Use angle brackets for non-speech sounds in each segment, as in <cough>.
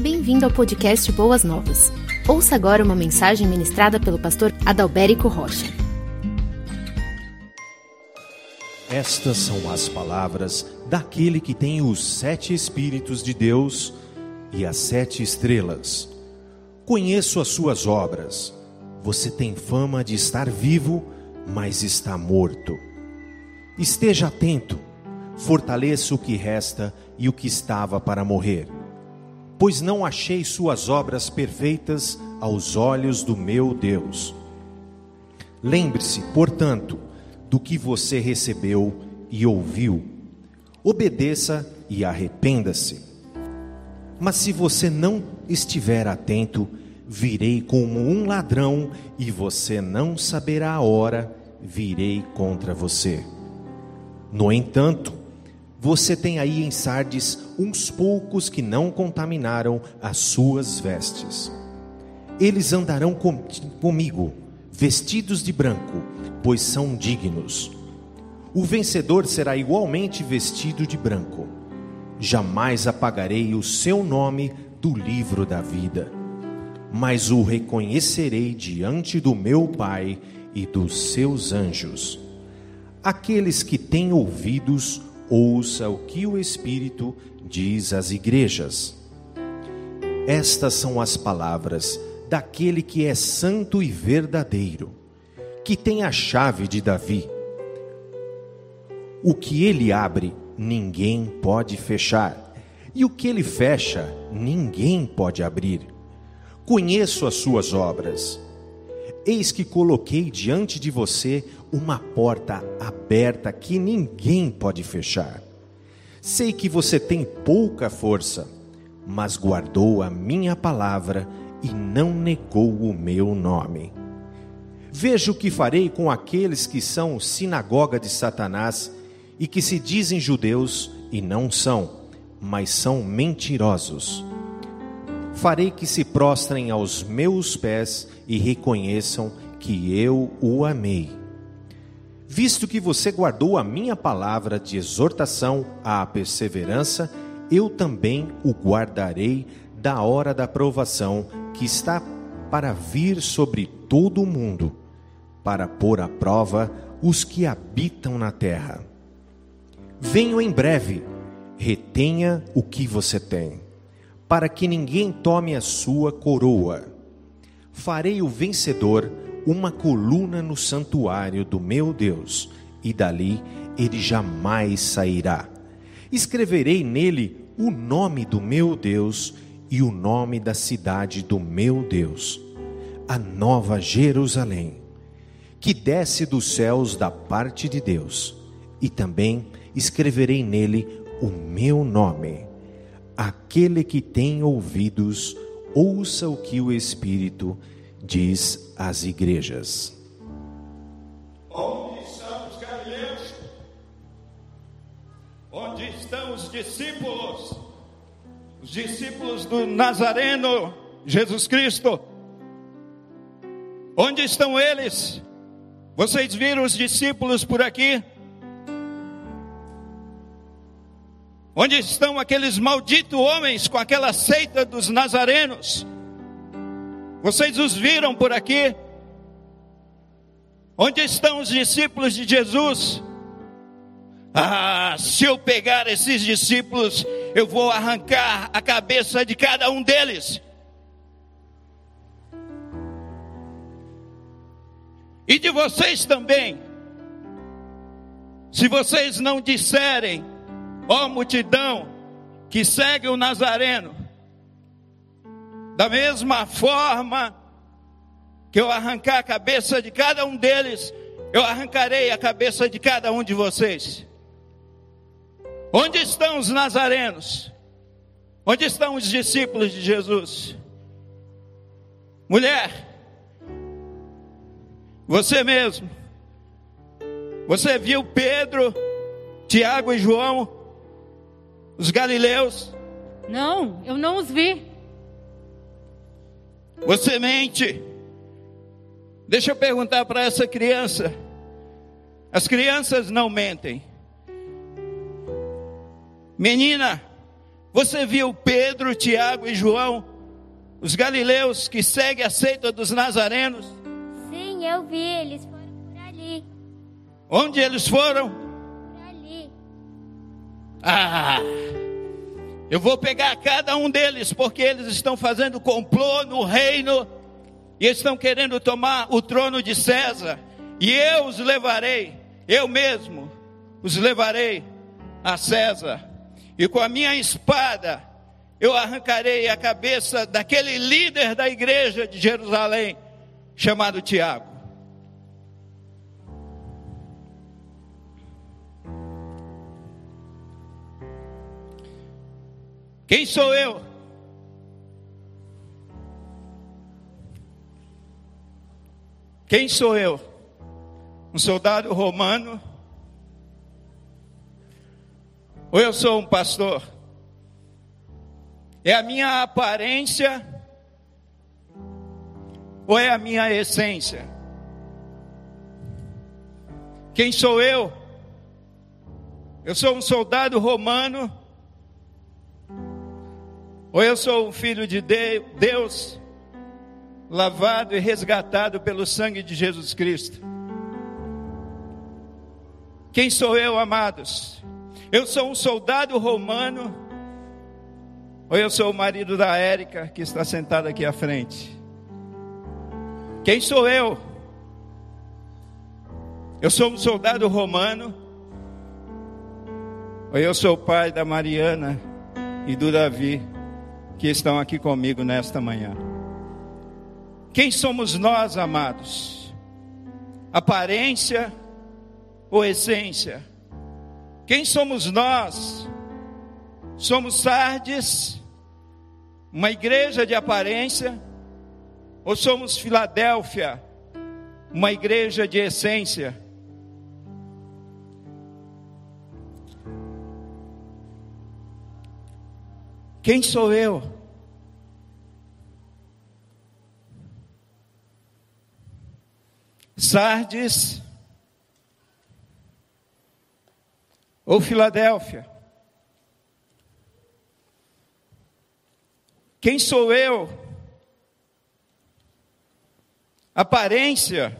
Bem-vindo ao podcast Boas Novas. Ouça agora uma mensagem ministrada pelo pastor Adalberico Rocha. Estas são as palavras daquele que tem os sete Espíritos de Deus e as sete estrelas. Conheço as suas obras. Você tem fama de estar vivo, mas está morto. Esteja atento, fortaleça o que resta e o que estava para morrer pois não achei suas obras perfeitas aos olhos do meu Deus. Lembre-se, portanto, do que você recebeu e ouviu. Obedeça e arrependa-se. Mas se você não estiver atento, virei como um ladrão e você não saberá a hora, virei contra você. No entanto, você tem aí em Sardes uns poucos que não contaminaram as suas vestes. Eles andarão com, comigo, vestidos de branco, pois são dignos. O vencedor será igualmente vestido de branco. Jamais apagarei o seu nome do livro da vida, mas o reconhecerei diante do meu Pai e dos seus anjos. Aqueles que têm ouvidos, ouça o que o Espírito diz às igrejas. Estas são as palavras daquele que é santo e verdadeiro, que tem a chave de Davi. O que ele abre, ninguém pode fechar, e o que ele fecha, ninguém pode abrir. Conheço as suas obras. Eis que coloquei diante de você uma porta aberta que ninguém pode fechar. Sei que você tem pouca força, mas guardou a minha palavra e não negou o meu nome. Veja o que farei com aqueles que são sinagoga de Satanás e que se dizem judeus e não são, mas são mentirosos. Farei que se prostrem aos meus pés e reconheçam que eu o amei visto que você guardou a minha palavra de exortação à perseverança, eu também o guardarei da hora da provação que está para vir sobre todo o mundo, para pôr à prova os que habitam na terra. Venho em breve, retenha o que você tem, para que ninguém tome a sua coroa. Farei o vencedor uma coluna no santuário do meu Deus, e dali ele jamais sairá. Escreverei nele o nome do meu Deus e o nome da cidade do meu Deus, a nova Jerusalém, que desce dos céus da parte de Deus, e também escreverei nele o meu nome. Aquele que tem ouvidos, ouça o que o Espírito diz às igrejas. Onde estão os galileus? Onde estão os discípulos? Os discípulos do Nazareno, Jesus Cristo. Onde estão eles? Vocês viram os discípulos por aqui? Onde estão aqueles malditos homens com aquela seita dos nazarenos? Vocês os viram por aqui? Onde estão os discípulos de Jesus? Ah, se eu pegar esses discípulos, eu vou arrancar a cabeça de cada um deles. E de vocês também. Se vocês não disserem, ó multidão que segue o Nazareno, da mesma forma que eu arrancar a cabeça de cada um deles, eu arrancarei a cabeça de cada um de vocês. Onde estão os nazarenos? Onde estão os discípulos de Jesus? Mulher, você mesmo, você viu Pedro, Tiago e João, os galileus? Não, eu não os vi. Você mente. Deixa eu perguntar para essa criança. As crianças não mentem. Menina, Você viu Pedro, Tiago e João, os galileus que seguem a seita dos nazarenos? Sim, eu vi, eles foram por ali. Onde eles foram? Por ali. Ah! Eu vou pegar cada um deles, porque eles estão fazendo complô no reino e estão querendo tomar o trono de César. E eu os levarei, eu mesmo os levarei a César. E com a minha espada eu arrancarei a cabeça daquele líder da igreja de Jerusalém, chamado Tiago. Quem sou eu? Quem sou eu? Um soldado romano? Ou eu sou um pastor? É a minha aparência? Ou é a minha essência? Quem sou eu? Eu sou um soldado romano? Ou eu sou um filho de Deus, lavado e resgatado pelo sangue de Jesus Cristo? Quem sou eu, amados? Eu sou um soldado romano? Ou eu sou o marido da Érica que está sentada aqui à frente? Quem sou eu? Eu sou um soldado romano? Ou eu sou o pai da Mariana e do Davi que estão aqui comigo nesta manhã? Quem somos nós, amados? Aparência ou essência? Quem somos nós? Somos Sardes uma igreja de aparência, ou somos Filadélfia, uma igreja de essência? Quem sou eu? Sardes ou Filadélfia? Quem sou eu? Aparência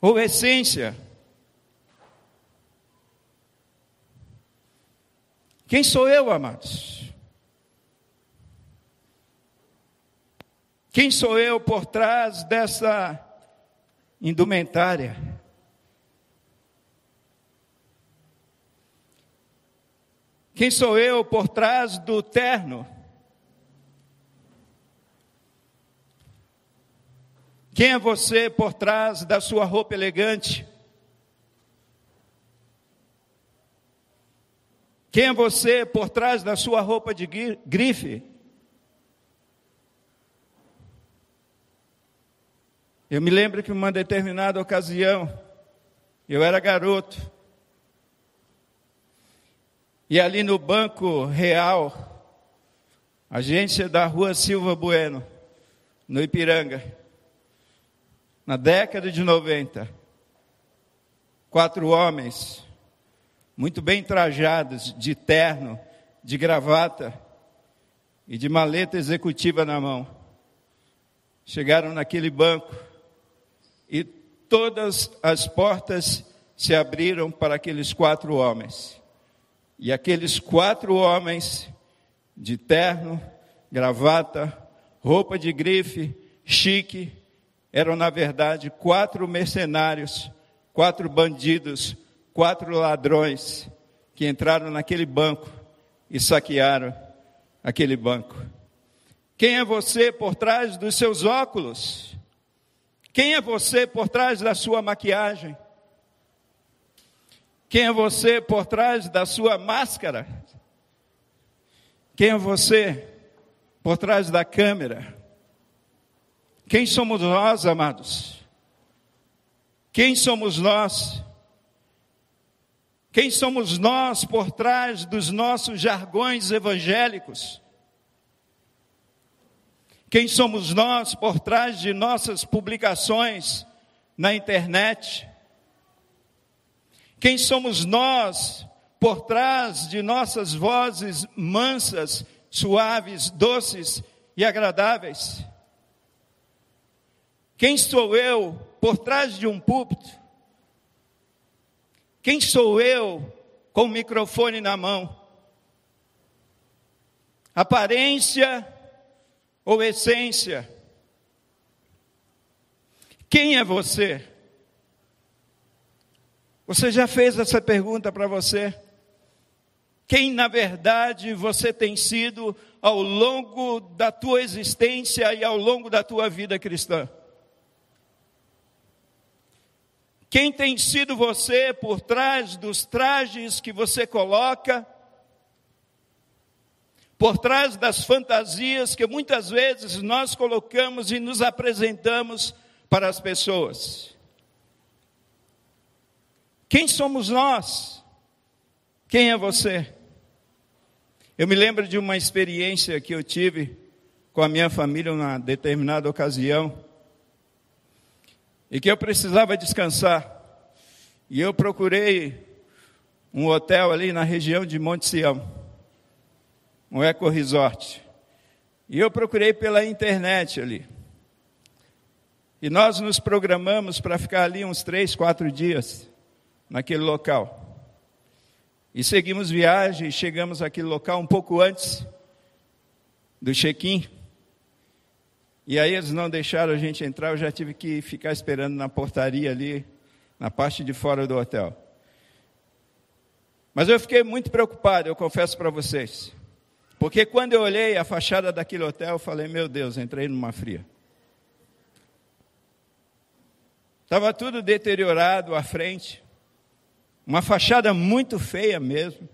ou essência? Quem sou eu, amados? Quem sou eu por trás dessa indumentária? Quem sou eu por trás do terno? Quem é você por trás da sua roupa elegante? Quem é você por trás da sua roupa de grife? Eu me lembro que uma determinada ocasião, eu era garoto, e ali no Banco Real, agência da Rua Silva Bueno, no Ipiranga, na década de 90, quatro homens, muito bem trajados, de terno, de gravata e de maleta executiva na mão, chegaram naquele banco e todas as portas se abriram para aqueles quatro homens. E aqueles quatro homens, de terno, gravata, roupa de grife, chique, eram na verdade quatro mercenários, quatro bandidos, quatro ladrões que entraram naquele banco e saquearam aquele banco. Quem é você por trás dos seus óculos? Quem é você por trás da sua maquiagem? Quem é você por trás da sua máscara? Quem é você por trás da câmera? Quem somos nós, amados? Quem somos nós? Quem somos nós por trás dos nossos jargões evangélicos? Quem somos nós por trás de nossas publicações na internet? Quem somos nós por trás de nossas vozes mansas, suaves, doces e agradáveis? Quem sou eu por trás de um púlpito? Quem sou eu com o microfone na mão? Aparência ou essência? Quem é você? Você já fez essa pergunta para você? Quem na verdade você tem sido ao longo da tua existência e ao longo da tua vida cristã? Quem tem sido você por trás dos trajes que você coloca? Por trás das fantasias que muitas vezes nós colocamos e nos apresentamos para as pessoas? Quem somos nós? Quem é você? Eu me lembro de uma experiência que eu tive com a minha família numa determinada ocasião, e que eu precisava descansar. E eu procurei um hotel ali na região de Monte Sião, um eco resort. E eu procurei pela internet ali. E nós nos programamos para ficar ali uns três, quatro dias naquele local. E seguimos viagem, chegamos àquele local um pouco antes do check-in. E aí eles não deixaram a gente entrar, eu já tive que ficar esperando na portaria ali, na parte de fora do hotel. Mas eu fiquei muito preocupado, eu confesso para vocês. Porque quando eu olhei a fachada daquele hotel, eu falei, meu Deus, entrei numa fria. Estava tudo deteriorado à frente. Uma fachada muito feia mesmo.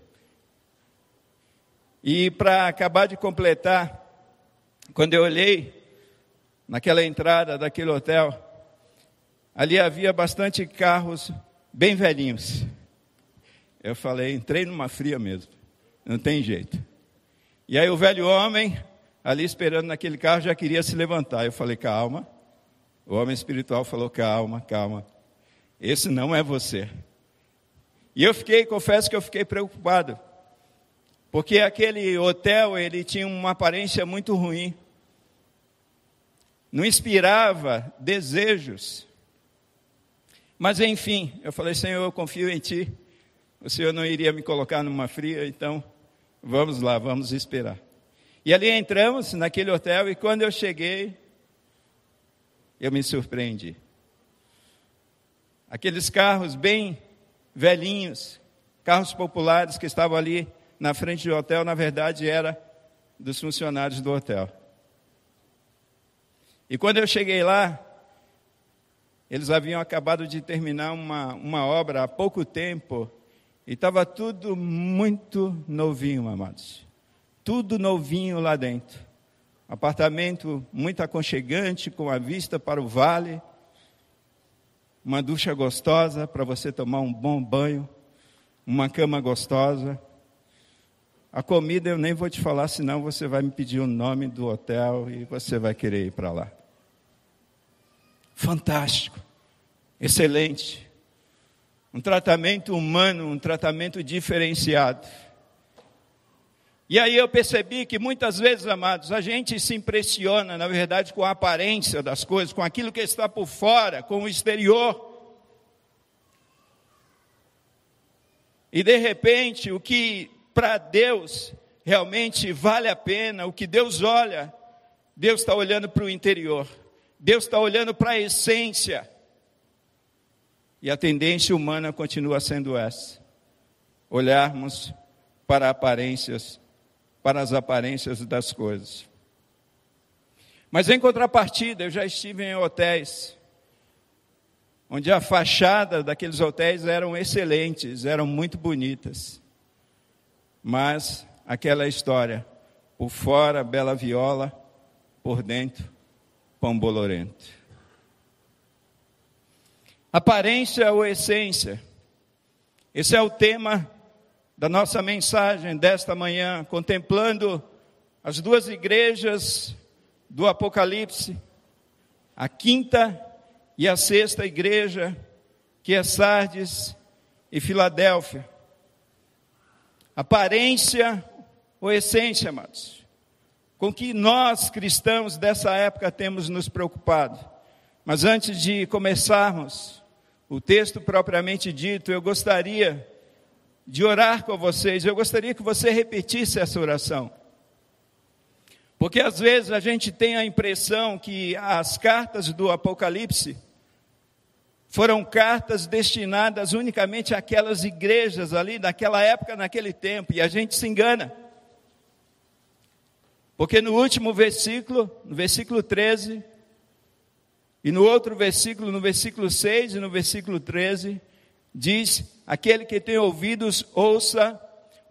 E para acabar de completar, quando eu olhei naquela entrada daquele hotel, ali havia bastante carros bem velhinhos. Eu falei, entrei numa fria mesmo, não tem jeito. E aí o velho homem, ali esperando naquele carro, já queria se levantar. Eu falei, calma. O homem espiritual falou, calma, calma. Esse não é você. E eu fiquei, confesso que eu fiquei preocupado, porque aquele hotel ele tinha uma aparência muito ruim, não inspirava desejos. Mas enfim, eu falei, Senhor, eu confio em Ti. O Senhor não iria me colocar numa fria, então vamos lá, vamos esperar. E ali entramos naquele hotel e quando eu cheguei, eu me surpreendi. Aqueles carros bem velhinhos, carros populares que estavam ali na frente do hotel, na verdade era dos funcionários do hotel. E quando eu cheguei lá, eles haviam acabado de terminar uma, uma obra há pouco tempo e estava tudo muito novinho, amados. Tudo novinho lá dentro. Apartamento muito aconchegante, com a vista para o vale uma ducha gostosa para você tomar um bom banho, uma cama gostosa. A comida eu nem vou te falar, senão você vai me pedir o nome do hotel e você vai querer ir para lá. Fantástico, excelente. Um tratamento humano, um tratamento diferenciado. E aí eu percebi que muitas vezes, amados, a gente se impressiona, na verdade, com a aparência das coisas, com aquilo que está por fora, com o exterior. E de repente, o que para Deus realmente vale a pena, o que Deus olha, Deus está olhando para o interior, Deus está olhando para a essência. E a tendência humana continua sendo essa: olharmos para aparências para as aparências das coisas. Mas em contrapartida, eu já estive em hotéis onde a fachada daqueles hotéis eram excelentes, eram muito bonitas. Mas aquela história, por fora bela viola, por dentro pão bolorento. Aparência ou essência? Esse é o tema da nossa mensagem desta manhã, contemplando as duas igrejas do Apocalipse, a quinta e a sexta igreja, que é Sardes e Filadélfia. aparência ou essência, amados, com que nós cristãos dessa época temos nos preocupado. Mas antes de começarmos o texto propriamente dito, eu gostaria de orar com vocês, eu gostaria que você repetisse essa oração. Porque às vezes a gente tem a impressão que as cartas do Apocalipse foram cartas destinadas unicamente àquelas igrejas ali daquela época, naquele tempo, e a gente se engana. Porque no último versículo, no versículo 13, e no outro versículo, no versículo 6 e no versículo 13, diz: Aquele que tem ouvidos, ouça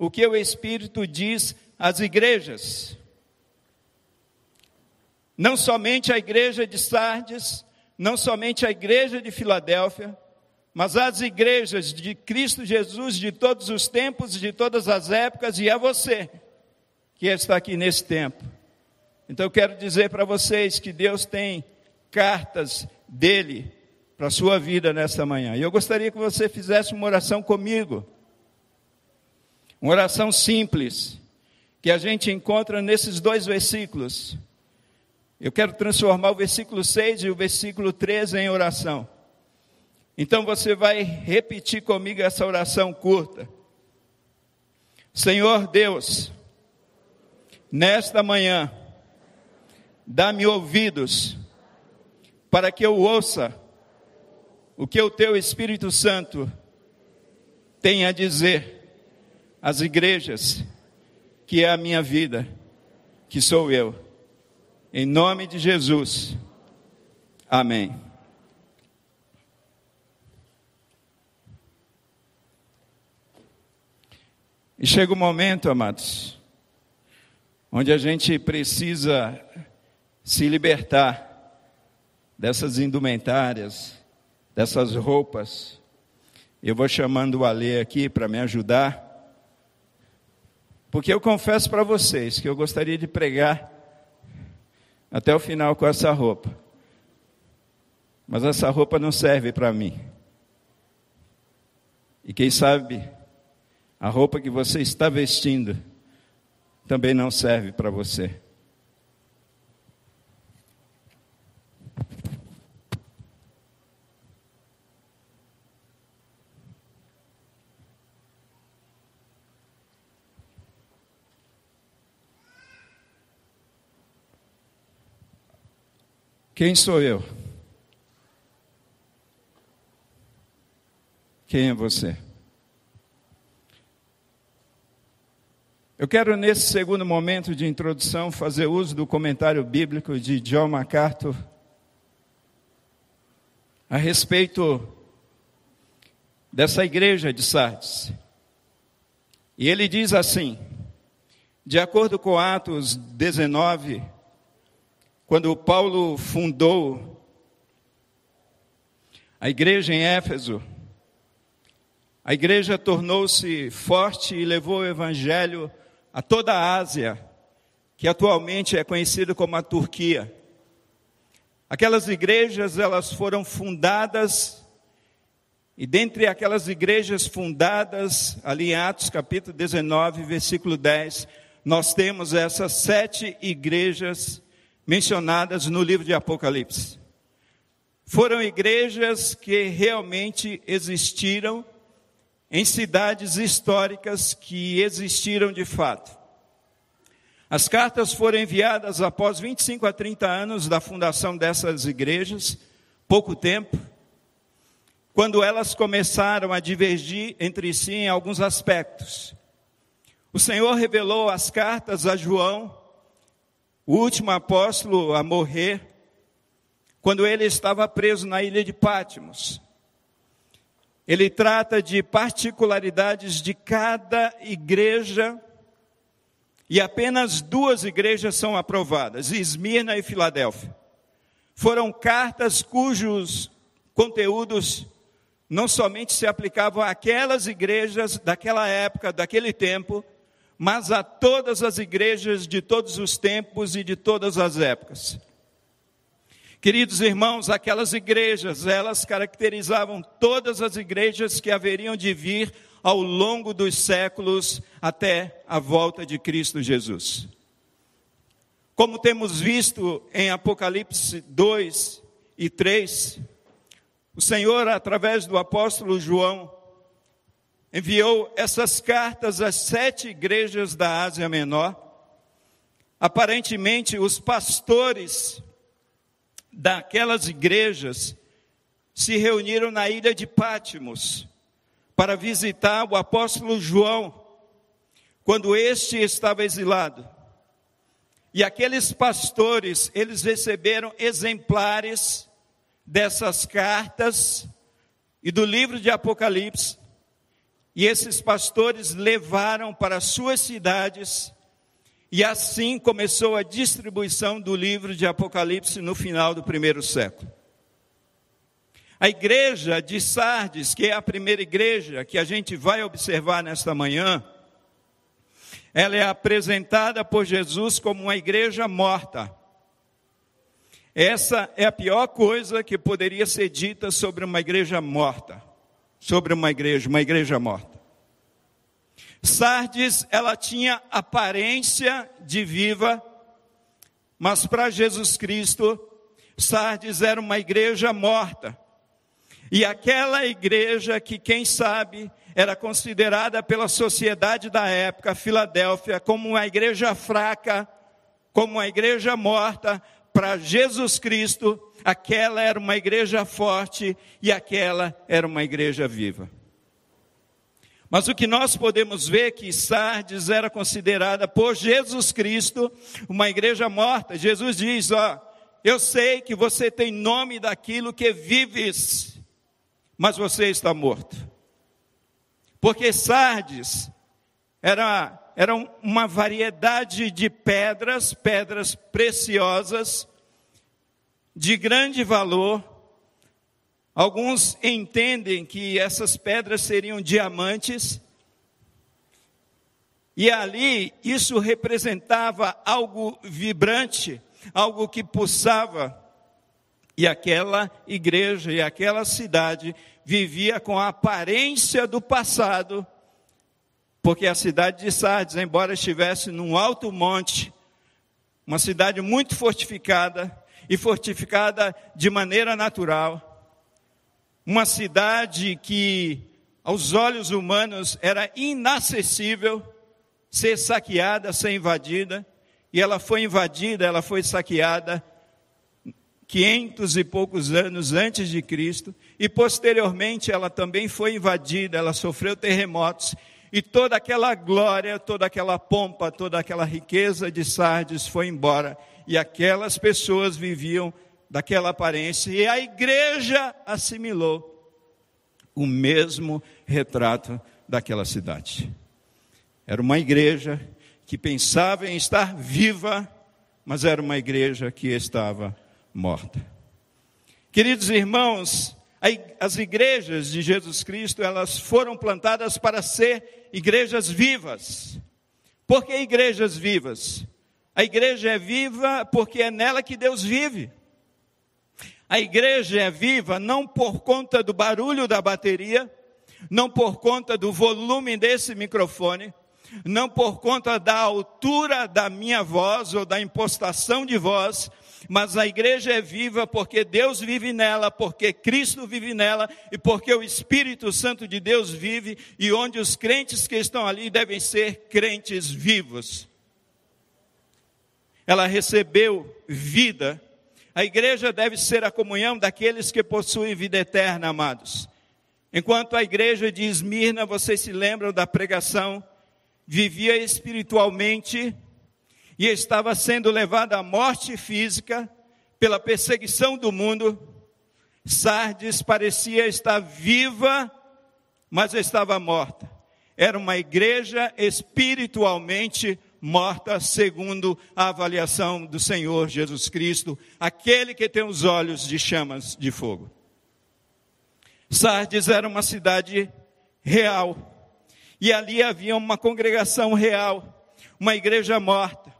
o que o Espírito diz às igrejas. Não somente a igreja de Sardes, não somente a igreja de Filadélfia, mas as igrejas de Cristo Jesus de todos os tempos, de todas as épocas, e a você que está aqui nesse tempo. Então eu quero dizer para vocês que Deus tem cartas dele para a sua vida nesta manhã. E eu gostaria que você fizesse uma oração comigo. Uma oração simples, que a gente encontra nesses dois versículos. Eu quero transformar o versículo 6 e o versículo 13 em oração. Então você vai repetir comigo essa oração curta. Senhor Deus, nesta manhã, dá-me ouvidos para que eu ouça o que o teu Espírito Santo tem a dizer às igrejas, que é a minha vida, que sou eu. Em nome de Jesus. Amém. E chega o momento, amados, onde a gente precisa se libertar dessas indumentárias, dessas roupas. Eu vou chamando o Alê aqui para me ajudar, porque eu confesso para vocês que eu gostaria de pregar até o final com essa roupa. Mas essa roupa não serve para mim. E quem sabe, a roupa que você está vestindo também não serve para você. Quem sou eu? Quem é você? Eu quero, nesse segundo momento de introdução, fazer uso do comentário bíblico de John MacArthur a respeito dessa igreja de Sardes. E ele diz assim: de acordo com Atos 19, quando Paulo fundou a igreja em Éfeso, a igreja tornou-se forte e levou o evangelho a toda a Ásia, que atualmente é conhecida como a Turquia. Aquelas igrejas, elas foram fundadas e dentre aquelas igrejas fundadas, ali em Atos capítulo 19, versículo 10, nós temos essas sete igrejas mencionadas no livro de Apocalipse. Foram igrejas que realmente existiram em cidades históricas que existiram de fato. As cartas foram enviadas após 25 a 30 anos da fundação dessas igrejas, pouco tempo, quando elas começaram a divergir entre si em alguns aspectos. O Senhor revelou as cartas a João o último apóstolo a morrer, quando ele estava preso na ilha de Pátimos. Ele trata de particularidades de cada igreja, e apenas duas igrejas são aprovadas, Esmirna e Filadélfia. Foram cartas cujos conteúdos não somente se aplicavam àquelas igrejas daquela época, daquele tempo, mas a todas as igrejas de todos os tempos e de todas as épocas. Queridos irmãos, aquelas igrejas, elas caracterizavam todas as igrejas que haveriam de vir ao longo dos séculos até a volta de Cristo Jesus. Como temos visto em Apocalipse 2 e 3, o Senhor, através do apóstolo João, enviou essas cartas às sete igrejas da Ásia Menor. Aparentemente, os pastores daquelas igrejas se reuniram na ilha de Pátimos para visitar o apóstolo João, quando este estava exilado. E aqueles pastores, eles receberam exemplares dessas cartas e do livro de Apocalipse, e esses pastores levaram para suas cidades, e assim começou a distribuição do livro de Apocalipse no final do primeiro século. A igreja de Sardes, que é a primeira igreja que a gente vai observar nesta manhã, ela é apresentada por Jesus como uma igreja morta. Essa é a pior coisa que poderia ser dita sobre uma igreja morta. Sobre uma igreja, uma igreja morta. Sardes, ela tinha aparência de viva, mas para Jesus Cristo, Sardes era uma igreja morta. E aquela igreja que, quem sabe, era considerada pela sociedade da época, Filadélfia, como uma igreja fraca, como uma igreja morta, para Jesus Cristo, aquela era uma igreja forte e aquela era uma igreja viva. Mas o que nós podemos ver é que Sardes era considerada por Jesus Cristo uma igreja morta. Jesus diz: Ó, eu sei que você tem nome daquilo que vives, mas você está morto. Porque Sardes era, era uma variedade de pedras, pedras preciosas, de grande valor. Alguns entendem que essas pedras seriam diamantes. E ali isso representava algo vibrante, algo que pulsava. E aquela igreja e aquela cidade vivia com a aparência do passado, porque a cidade de Sardes, embora estivesse num alto monte, uma cidade muito fortificada, e fortificada de maneira natural, uma cidade que, aos olhos humanos, era inacessível ser saqueada, ser invadida, e ela foi invadida, ela foi saqueada quinhentos e poucos anos antes de Cristo, e posteriormente ela também foi invadida, ela sofreu terremotos, e toda aquela glória, toda aquela pompa, toda aquela riqueza de Sardes foi embora, e aquelas pessoas viviam daquela aparência, e a igreja assimilou o mesmo retrato daquela cidade. Era uma igreja que pensava em estar viva, mas era uma igreja que estava morta. Queridos irmãos, as igrejas de Jesus Cristo, elas foram plantadas para ser igrejas vivas. Por que igrejas vivas? A igreja é viva porque é nela que Deus vive. A igreja é viva não por conta do barulho da bateria, não por conta do volume desse microfone, não por conta da altura da minha voz ou da impostação de voz, mas a igreja é viva porque Deus vive nela, porque Cristo vive nela e porque o Espírito Santo de Deus vive e onde os crentes que estão ali devem ser crentes vivos. Ela recebeu vida. A igreja deve ser a comunhão daqueles que possuem vida eterna, amados. Enquanto a igreja de Esmirna, vocês se lembram da pregação, vivia espiritualmente, e estava sendo levada à morte física pela perseguição do mundo, Sardes parecia estar viva, mas estava morta. Era uma igreja espiritualmente morta, segundo a avaliação do Senhor Jesus Cristo, aquele que tem os olhos de chamas de fogo. Sardes era uma cidade real, e ali havia uma congregação real, uma igreja morta.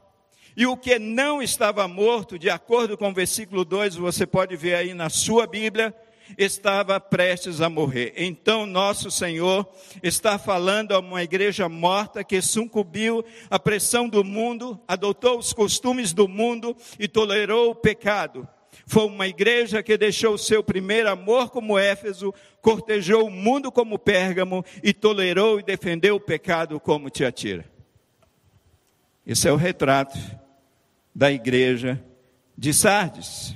E o que não estava morto, de acordo com o versículo 2, você pode ver aí na sua Bíblia, estava prestes a morrer. Então, nosso Senhor está falando a uma igreja morta que sucumbiu à pressão do mundo, adotou os costumes do mundo e tolerou o pecado. Foi uma igreja que deixou seu primeiro amor como Éfeso, cortejou o mundo como Pérgamo e tolerou e defendeu o pecado como Tiatira. Esse é o retrato da igreja de Sardes.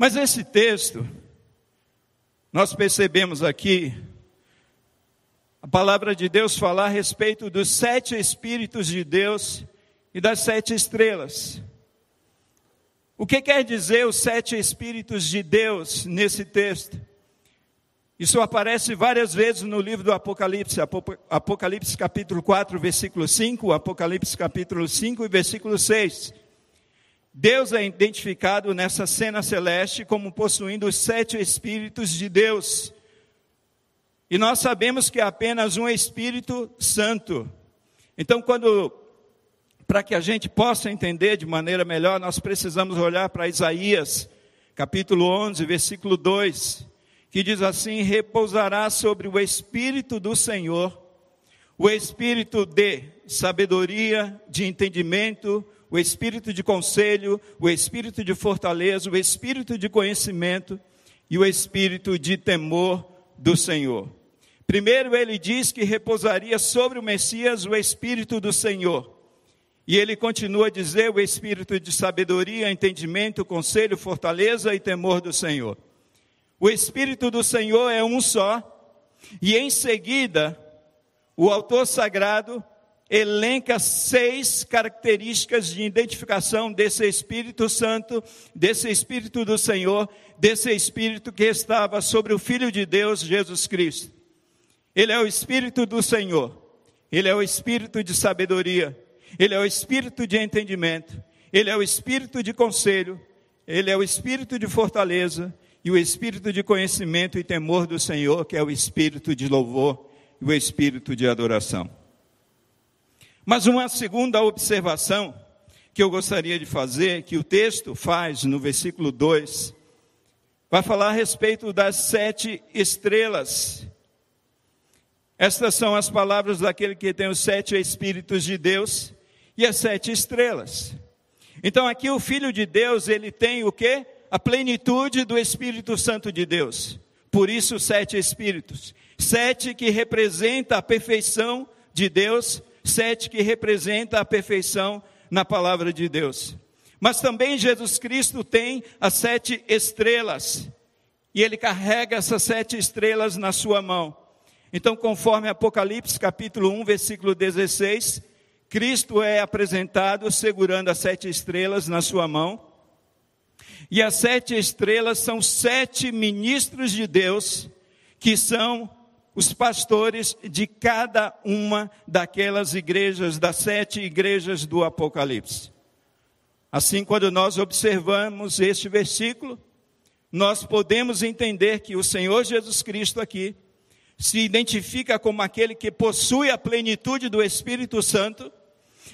Mas esse texto, nós percebemos aqui, a palavra de Deus falar a respeito dos sete Espíritos de Deus e das sete estrelas. O que quer dizer os sete Espíritos de Deus nesse texto? Isso aparece várias vezes no livro do Apocalipse, Apocalipse capítulo 4, versículo 5, Apocalipse capítulo 5 e versículo 6. Deus é identificado nessa cena celeste como possuindo os sete Espíritos de Deus. E nós sabemos que é apenas um Espírito Santo. Então, quando, para que a gente possa entender de maneira melhor, nós precisamos olhar para Isaías, capítulo 11, versículo 2 que diz assim: repousará sobre o Espírito do Senhor, o Espírito de sabedoria, de entendimento, o Espírito de conselho, o Espírito de fortaleza, o Espírito de conhecimento e o Espírito de temor do Senhor. Primeiro ele diz que repousaria sobre o Messias o Espírito do Senhor. E ele continua a dizer o Espírito de sabedoria, entendimento, conselho, fortaleza e temor do Senhor. O Espírito do Senhor é um só, e em seguida, o autor sagrado elenca seis características de identificação desse Espírito Santo, desse Espírito do Senhor, desse Espírito que estava sobre o Filho de Deus, Jesus Cristo. Ele é o Espírito do Senhor, ele é o Espírito de sabedoria, ele é o Espírito de entendimento, ele é o Espírito de conselho, ele é o Espírito de fortaleza, e o espírito de conhecimento e temor do Senhor, que é o espírito de louvor e o espírito de adoração. Mas uma segunda observação que eu gostaria de fazer, que o texto faz no versículo 2, vai falar a respeito das sete estrelas. Estas são as palavras daquele que tem os sete Espíritos de Deus e as sete estrelas. Então aqui o Filho de Deus, ele tem o que? a plenitude do Espírito Santo de Deus. Por isso, sete Espíritos. Sete que representa a perfeição de Deus, sete que representa a perfeição na palavra de Deus. Mas também Jesus Cristo tem as sete estrelas, e ele carrega essas sete estrelas na sua mão. Então, conforme Apocalipse capítulo 1, versículo 16, Cristo é apresentado segurando as sete estrelas na sua mão. E as sete estrelas são sete ministros de Deus, que são os pastores de cada uma daquelas igrejas, das sete igrejas do Apocalipse. Assim, quando nós observamos este versículo, nós podemos entender que o Senhor Jesus Cristo aqui se identifica como aquele que possui a plenitude do Espírito Santo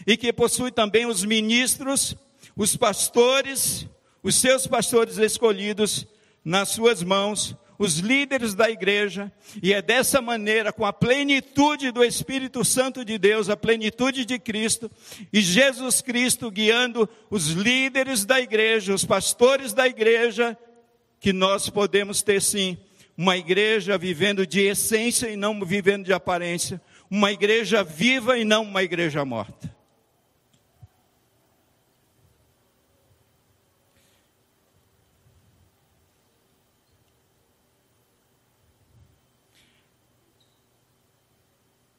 e que possui também os ministros, os pastores os seus pastores escolhidos nas suas mãos, os líderes da igreja, e é dessa maneira, com a plenitude do Espírito Santo de Deus, a plenitude de Cristo, e Jesus Cristo guiando os líderes da igreja, os pastores da igreja, que nós podemos ter sim uma igreja vivendo de essência e não vivendo de aparência, uma igreja viva e não uma igreja morta.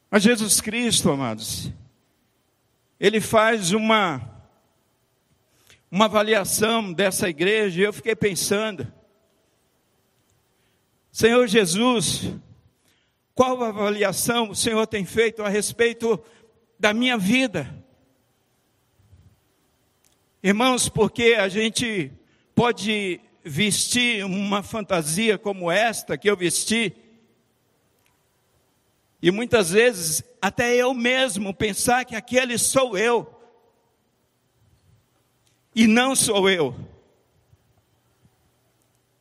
Mas Jesus Cristo, amados, ele faz uma, uma avaliação dessa igreja e eu fiquei pensando, Senhor Jesus, qual avaliação o Senhor tem feito a respeito da minha vida? Irmãos, porque a gente pode vestir uma fantasia como esta que eu vesti, e muitas vezes, até eu mesmo pensar que aquele sou eu. E não sou eu.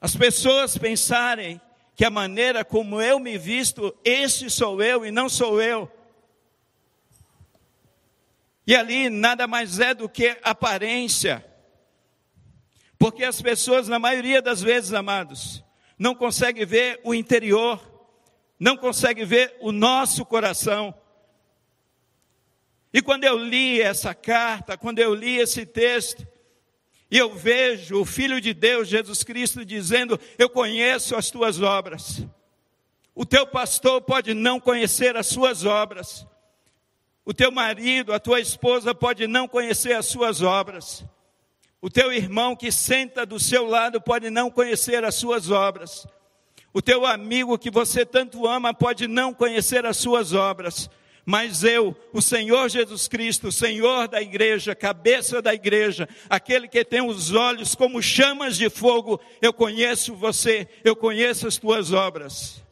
As pessoas pensarem que a maneira como eu me visto, este sou eu e não sou eu. E ali nada mais é do que aparência. Porque as pessoas, na maioria das vezes, amados, não conseguem ver o interior, não conseguem ver o nosso coração. E quando eu li essa carta, quando eu li esse texto, e eu vejo o Filho de Deus, Jesus Cristo, dizendo: Eu conheço as tuas obras. O teu pastor pode não conhecer as suas obras. O teu marido, a tua esposa pode não conhecer as suas obras. O teu irmão que senta do seu lado pode não conhecer as suas obras. O teu amigo que você tanto ama pode não conhecer as suas obras. Mas eu, o Senhor Jesus Cristo, Senhor da igreja, cabeça da igreja, aquele que tem os olhos como chamas de fogo, eu conheço você, eu conheço as tuas obras.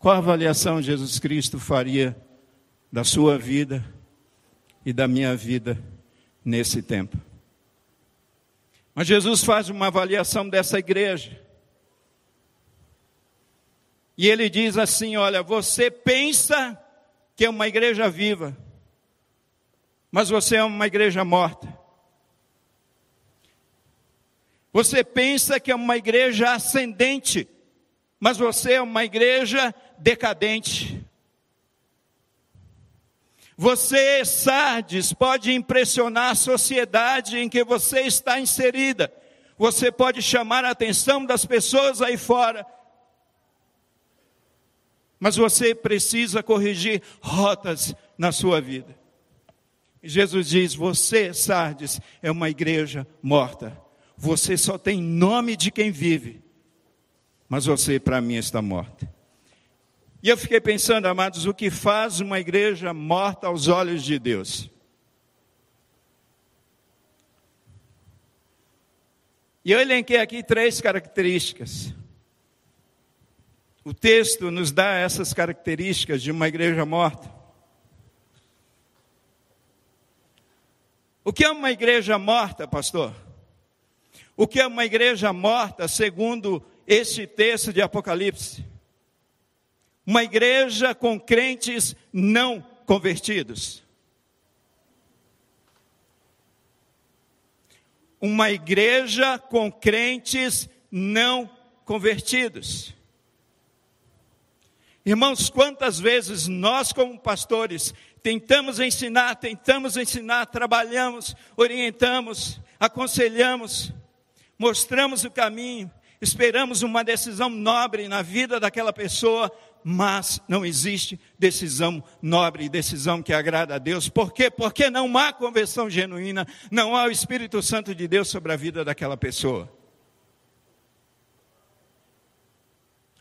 Qual avaliação Jesus Cristo faria da sua vida e da minha vida nesse tempo. Mas Jesus faz uma avaliação dessa igreja. E ele diz assim: Olha, você pensa que é uma igreja viva, mas você é uma igreja morta. Você pensa que é uma igreja ascendente, mas você é uma igreja decadente. Você, Sardes, pode impressionar a sociedade em que você está inserida. Você pode chamar a atenção das pessoas aí fora. Mas você precisa corrigir rotas na sua vida. Jesus diz: Você, Sardes, é uma igreja morta. Você só tem nome de quem vive, mas você, para mim, está morta. E eu fiquei pensando, amados, o que faz uma igreja morta aos olhos de Deus? E eu elenquei aqui três características. O texto nos dá essas características de uma igreja morta. O que é uma igreja morta, pastor? O que é uma igreja morta, segundo este texto de Apocalipse? Uma igreja com crentes não convertidos. Uma igreja com crentes não convertidos. Irmãos, quantas vezes nós, como pastores, tentamos ensinar, tentamos ensinar, trabalhamos, orientamos, aconselhamos, mostramos o caminho, esperamos uma decisão nobre na vida daquela pessoa, mas não existe decisão nobre, decisão que agrada a Deus. Por quê? Porque não há conversão genuína, não há o Espírito Santo de Deus sobre a vida daquela pessoa.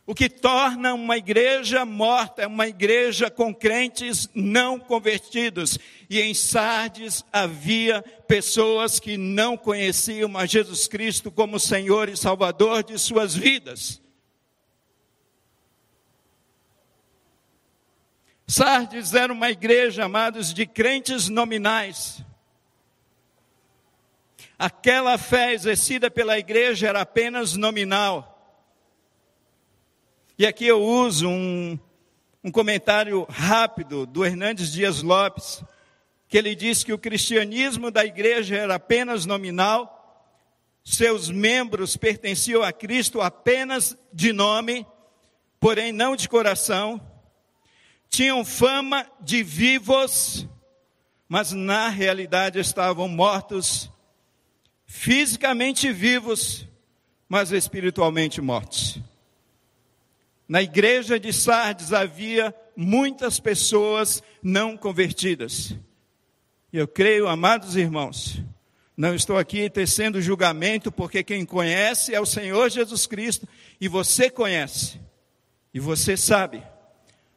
O que torna uma igreja morta é uma igreja com crentes não convertidos. E em Sardes havia pessoas que não conheciam a Jesus Cristo como Senhor e Salvador de suas vidas. Sardes era uma igreja, amados, de crentes nominais. Aquela fé exercida pela igreja era apenas nominal. E aqui eu uso um, um comentário rápido do Hernandes Dias Lopes, que ele diz que o cristianismo da igreja era apenas nominal, seus membros pertenciam a Cristo apenas de nome, porém não de coração tinham fama de vivos, mas na realidade estavam mortos, fisicamente vivos, mas espiritualmente mortos. Na igreja de Sardes havia muitas pessoas não convertidas. E eu creio, amados irmãos, não estou aqui tecendo julgamento, porque quem conhece é o Senhor Jesus Cristo, e você conhece, e você sabe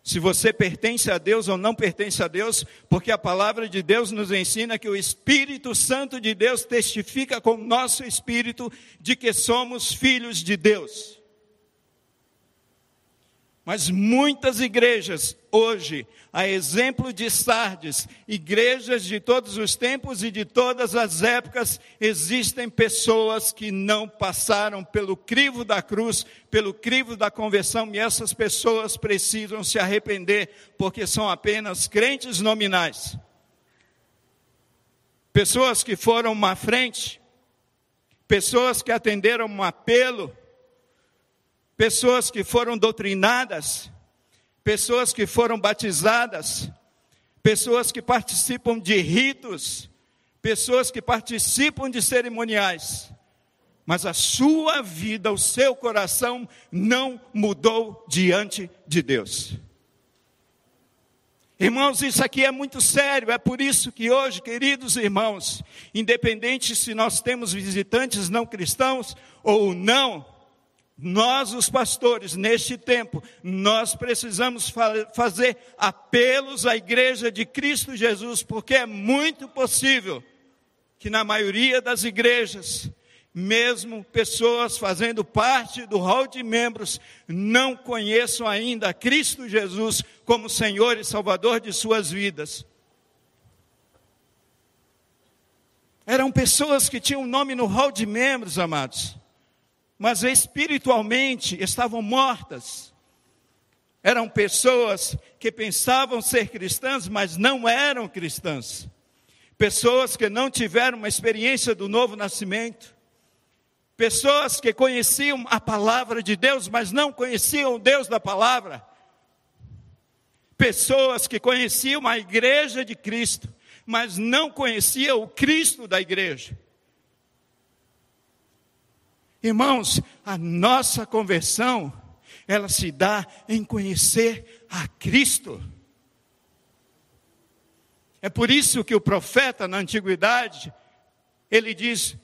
se você pertence a Deus ou não pertence a Deus, porque a palavra de Deus nos ensina que o Espírito Santo de Deus testifica com o nosso espírito de que somos filhos de Deus. Mas muitas igrejas hoje, a exemplo de Sardes, igrejas de todos os tempos e de todas as épocas, existem pessoas que não passaram pelo crivo da cruz, pelo crivo da conversão, e essas pessoas precisam se arrepender, porque são apenas crentes nominais. Pessoas que foram uma frente, pessoas que atenderam um apelo, pessoas que foram doutrinadas, pessoas que foram batizadas, pessoas que participam de ritos, pessoas que participam de cerimoniais, mas a sua vida, o seu coração não mudou diante de Deus. Irmãos, isso aqui é muito sério, é por isso que hoje, queridos irmãos, independente se nós temos visitantes não cristãos ou não, nós, os pastores, neste tempo, nós precisamos fa fazer apelos à igreja de Cristo Jesus, porque é muito possível que na maioria das igrejas, mesmo pessoas fazendo parte do hall de membros, não conheçam ainda Cristo Jesus como Senhor e Salvador de suas vidas. Eram pessoas que tinham nome no hall de membros, amados mas espiritualmente estavam mortas. Eram pessoas que pensavam ser cristãs, mas não eram cristãs. Pessoas que não tiveram uma experiência do novo nascimento. Pessoas que conheciam a palavra de Deus, mas não conheciam o Deus da palavra. Pessoas que conheciam a igreja de Cristo, mas não conheciam o Cristo da igreja. Irmãos, a nossa conversão, ela se dá em conhecer a Cristo. É por isso que o profeta na antiguidade, ele diz: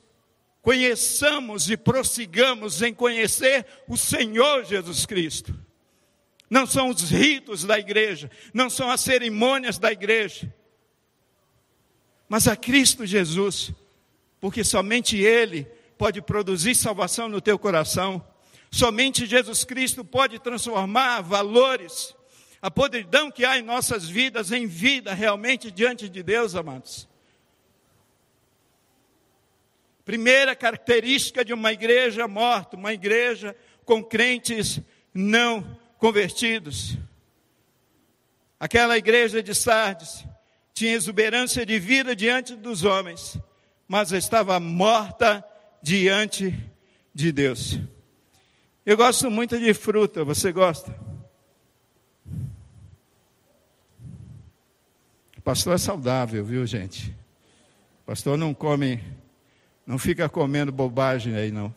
conheçamos e prossigamos em conhecer o Senhor Jesus Cristo. Não são os ritos da igreja, não são as cerimônias da igreja, mas a Cristo Jesus, porque somente Ele pode produzir salvação no teu coração. Somente Jesus Cristo pode transformar valores, a podridão que há em nossas vidas, em vida realmente diante de Deus, amados. Primeira característica de uma igreja morta, uma igreja com crentes não convertidos. Aquela igreja de Sardes tinha exuberância de vida diante dos homens, mas estava morta diante de Deus. Eu gosto muito de fruta, você gosta? O pastor é saudável, viu, gente? O pastor não come, não fica comendo bobagem aí, não.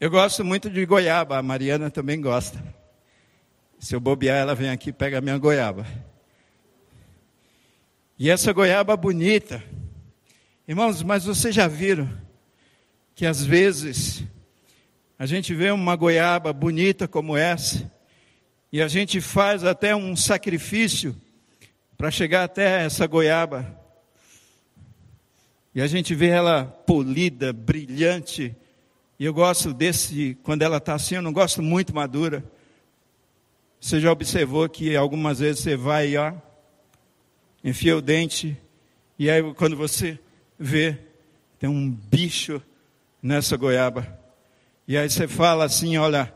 Eu gosto muito de goiaba, a Mariana também gosta. Se eu bobear, ela vem aqui e pega a minha goiaba. E essa goiaba bonita, Irmãos, mas vocês já viram que às vezes a gente vê uma goiaba bonita como essa e a gente faz até um sacrifício para chegar até essa goiaba. E a gente vê ela polida, brilhante. E eu gosto desse, quando ela está assim, eu não gosto muito madura. Você já observou que algumas vezes você vai, ó, enfia o dente, e aí quando você vê, tem um bicho nessa goiaba. E aí você fala assim, olha,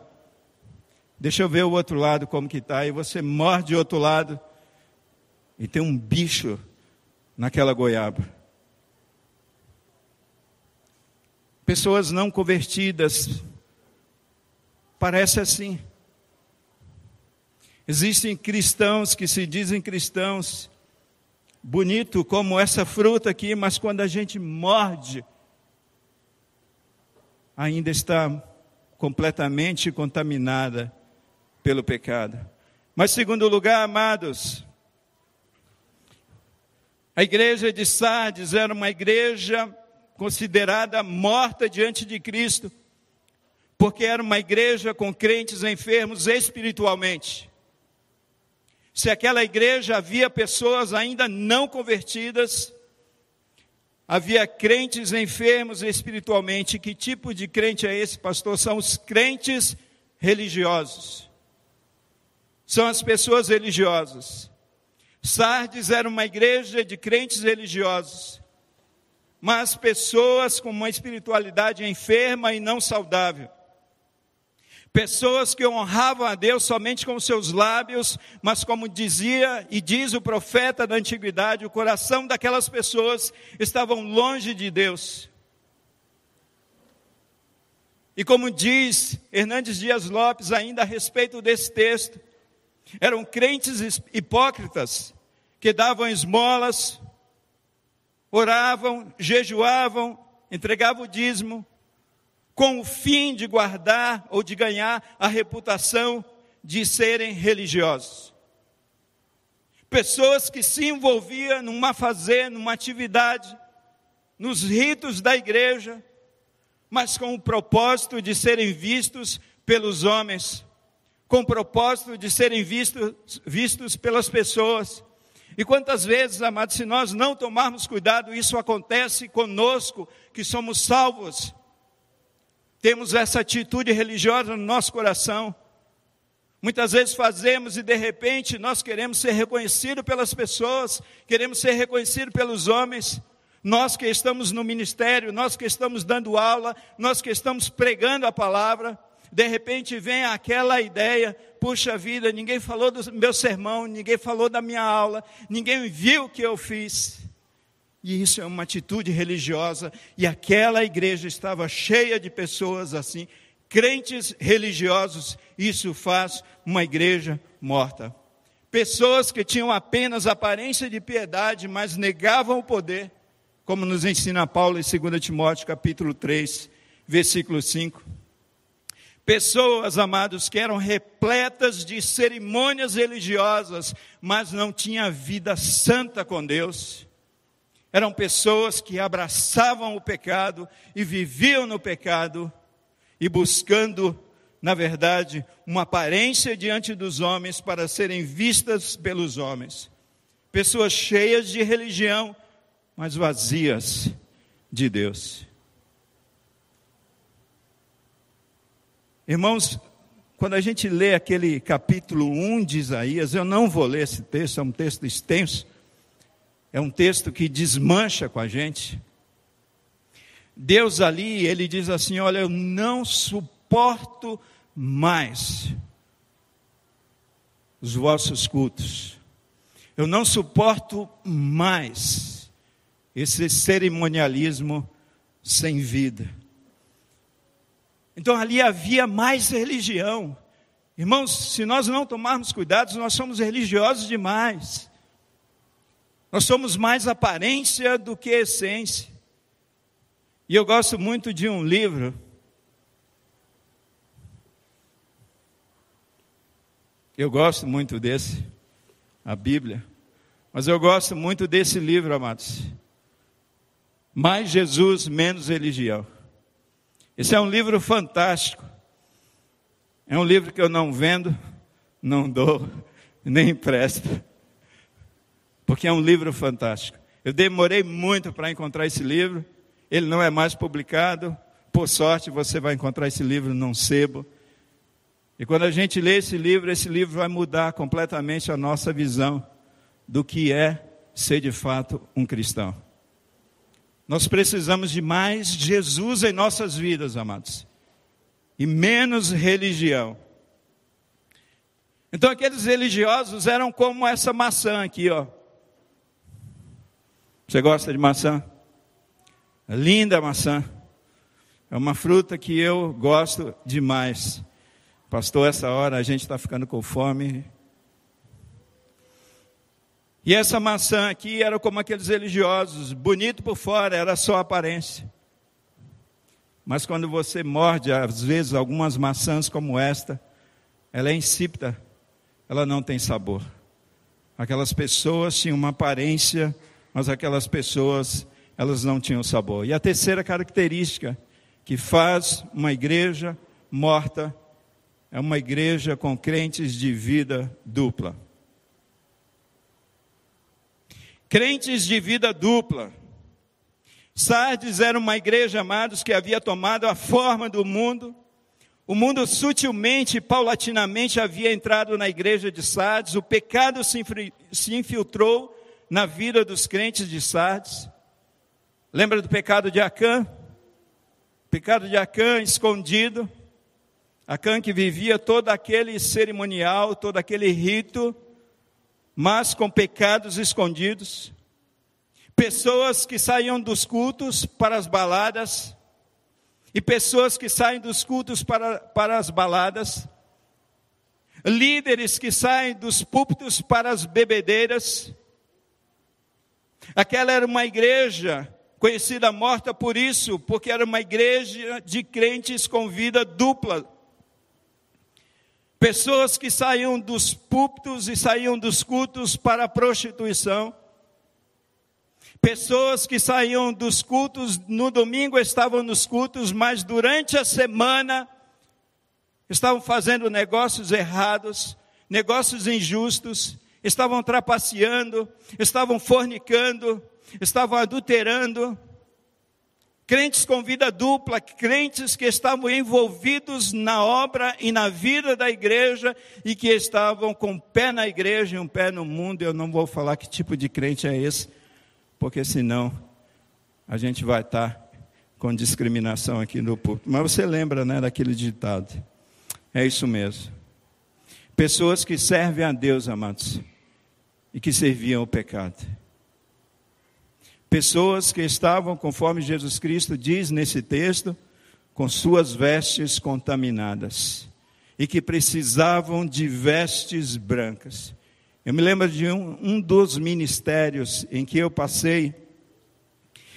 deixa eu ver o outro lado como que está. E você morde o outro lado e tem um bicho naquela goiaba. Pessoas não convertidas, parece assim. Existem cristãos que se dizem cristãos bonito como essa fruta aqui, mas quando a gente morde, ainda está completamente contaminada pelo pecado. Mas, segundo lugar, amados, a igreja de Sardes era uma igreja considerada morta diante de Cristo, porque era uma igreja com crentes enfermos espiritualmente. Se aquela igreja havia pessoas ainda não convertidas, havia crentes enfermos espiritualmente. Que tipo de crente é esse, pastor? São os crentes religiosos. são as pessoas religiosas. Sardes era uma igreja de crentes religiosos, mas pessoas com uma espiritualidade enferma e não saudável. Pessoas que honravam a Deus somente com seus lábios, mas como dizia e diz o profeta da antiguidade, o coração daquelas pessoas estavam longe de Deus. E como diz Hernandes Dias Lopes ainda a respeito desse texto, eram crentes hipócritas que davam esmolas, oravam, jejuavam, entregavam o dízimo, com o fim de guardar ou de ganhar a reputação de serem religiosos. Pessoas que se envolviam numa fazer, numa atividade, nos ritos da igreja, mas com o propósito de serem vistos pelos homens, com o propósito de serem vistos, vistos pelas pessoas. E quantas vezes, amados, se nós não tomarmos cuidado, isso acontece conosco, que somos salvos, temos essa atitude religiosa no nosso coração. Muitas vezes fazemos e de repente nós queremos ser reconhecidos pelas pessoas, queremos ser reconhecidos pelos homens. Nós que estamos no ministério, nós que estamos dando aula, nós que estamos pregando a palavra, de repente vem aquela ideia, puxa vida, ninguém falou do meu sermão, ninguém falou da minha aula, ninguém viu o que eu fiz. E isso é uma atitude religiosa, e aquela igreja estava cheia de pessoas assim, crentes religiosos, isso faz uma igreja morta. Pessoas que tinham apenas aparência de piedade, mas negavam o poder, como nos ensina Paulo em 2 Timóteo capítulo 3, versículo 5. Pessoas, amados, que eram repletas de cerimônias religiosas, mas não tinha vida santa com Deus. Eram pessoas que abraçavam o pecado e viviam no pecado e buscando, na verdade, uma aparência diante dos homens para serem vistas pelos homens. Pessoas cheias de religião, mas vazias de Deus. Irmãos, quando a gente lê aquele capítulo 1 de Isaías, eu não vou ler esse texto, é um texto extenso, é um texto que desmancha com a gente. Deus ali, ele diz assim: Olha, eu não suporto mais os vossos cultos. Eu não suporto mais esse cerimonialismo sem vida. Então ali havia mais religião. Irmãos, se nós não tomarmos cuidado, nós somos religiosos demais. Nós somos mais aparência do que essência. E eu gosto muito de um livro. Eu gosto muito desse, a Bíblia. Mas eu gosto muito desse livro, amados. Mais Jesus, menos religião. Esse é um livro fantástico. É um livro que eu não vendo, não dou, <laughs> nem empresto porque é um livro fantástico. Eu demorei muito para encontrar esse livro, ele não é mais publicado. Por sorte, você vai encontrar esse livro num sebo. E quando a gente lê esse livro, esse livro vai mudar completamente a nossa visão do que é ser de fato um cristão. Nós precisamos de mais Jesus em nossas vidas, amados, e menos religião. Então, aqueles religiosos eram como essa maçã aqui, ó. Você gosta de maçã? Linda maçã. É uma fruta que eu gosto demais. Pastor, essa hora a gente está ficando com fome. E essa maçã aqui era como aqueles religiosos, bonito por fora, era só aparência. Mas quando você morde, às vezes, algumas maçãs como esta, ela é insípida, ela não tem sabor. Aquelas pessoas tinham uma aparência mas aquelas pessoas, elas não tinham sabor. E a terceira característica que faz uma igreja morta é uma igreja com crentes de vida dupla. Crentes de vida dupla. Sardes era uma igreja, amados, que havia tomado a forma do mundo. O mundo sutilmente e paulatinamente havia entrado na igreja de Sardes, o pecado se infiltrou na vida dos crentes de Sardes. Lembra do pecado de Acã? Pecado de Acã escondido. Acã que vivia todo aquele cerimonial, todo aquele rito, mas com pecados escondidos. Pessoas que saíam dos cultos para as baladas, e pessoas que saem dos cultos para, para as baladas, líderes que saem dos púlpitos para as bebedeiras. Aquela era uma igreja conhecida morta por isso, porque era uma igreja de crentes com vida dupla. Pessoas que saíam dos púlpitos e saíam dos cultos para a prostituição. Pessoas que saíam dos cultos no domingo estavam nos cultos, mas durante a semana estavam fazendo negócios errados, negócios injustos, estavam trapaceando, estavam fornicando, estavam adulterando. Crentes com vida dupla, crentes que estavam envolvidos na obra e na vida da igreja e que estavam com um pé na igreja e um pé no mundo. Eu não vou falar que tipo de crente é esse, porque senão a gente vai estar com discriminação aqui no público. Mas você lembra, né, daquele ditado? É isso mesmo. Pessoas que servem a Deus, amados, e que serviam o pecado. Pessoas que estavam, conforme Jesus Cristo diz nesse texto, com suas vestes contaminadas e que precisavam de vestes brancas. Eu me lembro de um, um dos ministérios em que eu passei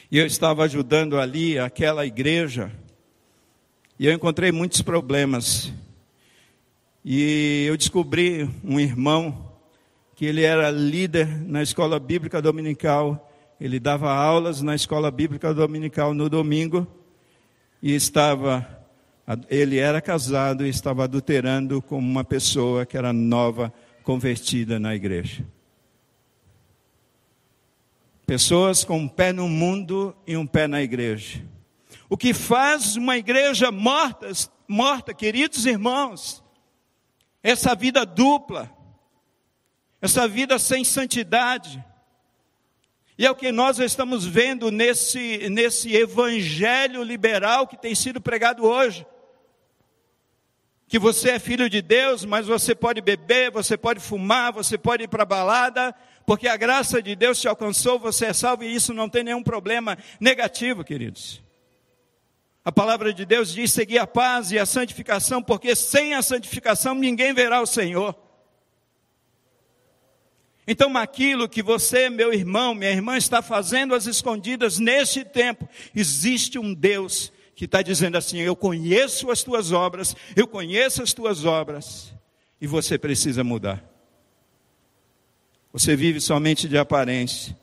e eu estava ajudando ali aquela igreja e eu encontrei muitos problemas. E eu descobri um irmão que ele era líder na escola bíblica dominical ele dava aulas na escola bíblica dominical no domingo e estava, ele era casado e estava adulterando com uma pessoa que era nova, convertida na igreja. Pessoas com um pé no mundo e um pé na igreja. O que faz uma igreja morta, morta, queridos irmãos, essa vida dupla, essa vida sem santidade, e é o que nós estamos vendo nesse, nesse evangelho liberal que tem sido pregado hoje. Que você é filho de Deus, mas você pode beber, você pode fumar, você pode ir para a balada, porque a graça de Deus te alcançou, você é salvo e isso não tem nenhum problema negativo, queridos. A palavra de Deus diz seguir a paz e a santificação, porque sem a santificação ninguém verá o Senhor. Então, aquilo que você, meu irmão, minha irmã, está fazendo às escondidas neste tempo, existe um Deus que está dizendo assim: Eu conheço as tuas obras, eu conheço as tuas obras, e você precisa mudar. Você vive somente de aparência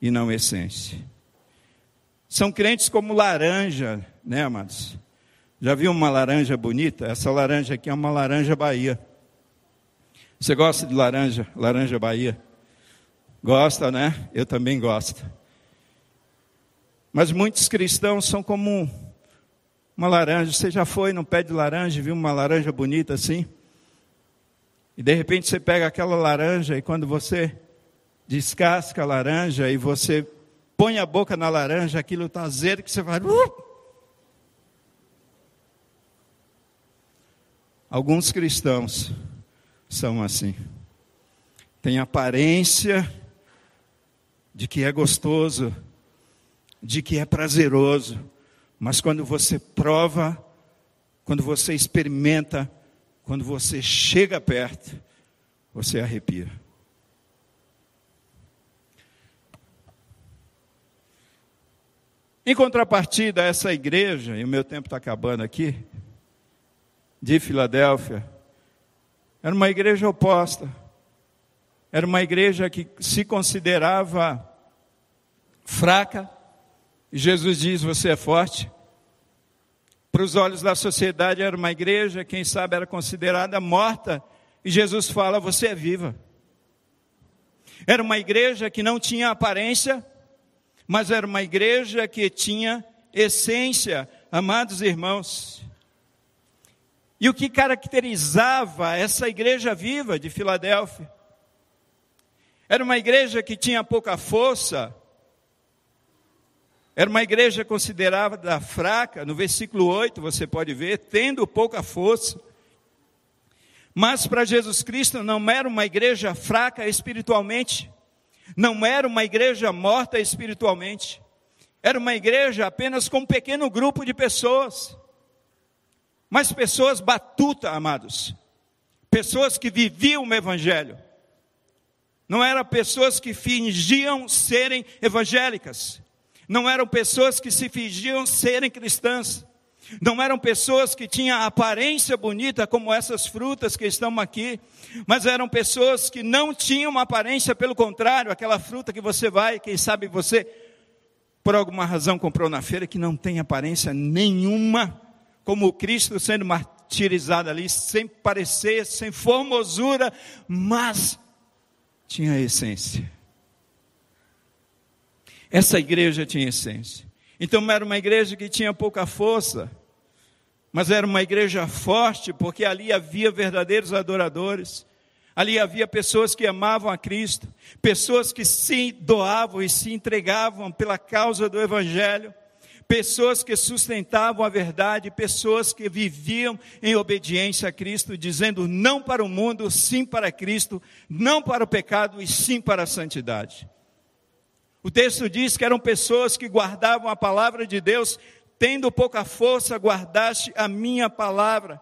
e não essência. São crentes como laranja, né, amados? Já viu uma laranja bonita? Essa laranja aqui é uma laranja Bahia. Você gosta de laranja? Laranja Bahia? Gosta, né? Eu também gosto. Mas muitos cristãos são como uma laranja. Você já foi no pé de laranja e viu uma laranja bonita assim? E de repente você pega aquela laranja e quando você descasca a laranja e você põe a boca na laranja, aquilo está azedo que você vai. Uh! Alguns cristãos são assim. Tem aparência de que é gostoso, de que é prazeroso, mas quando você prova, quando você experimenta, quando você chega perto, você arrepia. Em contrapartida, essa igreja, e o meu tempo está acabando aqui, de Filadélfia, era uma igreja oposta. Era uma igreja que se considerava fraca. E Jesus diz: Você é forte. Para os olhos da sociedade, era uma igreja, quem sabe, era considerada morta. E Jesus fala: Você é viva. Era uma igreja que não tinha aparência, mas era uma igreja que tinha essência. Amados irmãos, E o que caracterizava essa igreja viva de Filadélfia? Era uma igreja que tinha pouca força, era uma igreja considerada fraca, no versículo 8 você pode ver, tendo pouca força. Mas para Jesus Cristo não era uma igreja fraca espiritualmente, não era uma igreja morta espiritualmente, era uma igreja apenas com um pequeno grupo de pessoas, mas pessoas batuta, amados, pessoas que viviam o Evangelho, não eram pessoas que fingiam serem evangélicas, não eram pessoas que se fingiam serem cristãs, não eram pessoas que tinham aparência bonita como essas frutas que estão aqui, mas eram pessoas que não tinham uma aparência, pelo contrário, aquela fruta que você vai, quem sabe você, por alguma razão, comprou na feira que não tem aparência nenhuma, como Cristo sendo martirizado ali, sem parecer, sem formosura, mas tinha essência. Essa igreja tinha essência. Então era uma igreja que tinha pouca força, mas era uma igreja forte, porque ali havia verdadeiros adoradores. Ali havia pessoas que amavam a Cristo, pessoas que se doavam e se entregavam pela causa do Evangelho, pessoas que sustentavam a verdade, pessoas que viviam em obediência a Cristo, dizendo não para o mundo, sim para Cristo, não para o pecado e sim para a santidade. O texto diz que eram pessoas que guardavam a palavra de Deus, tendo pouca força, guardaste a minha palavra.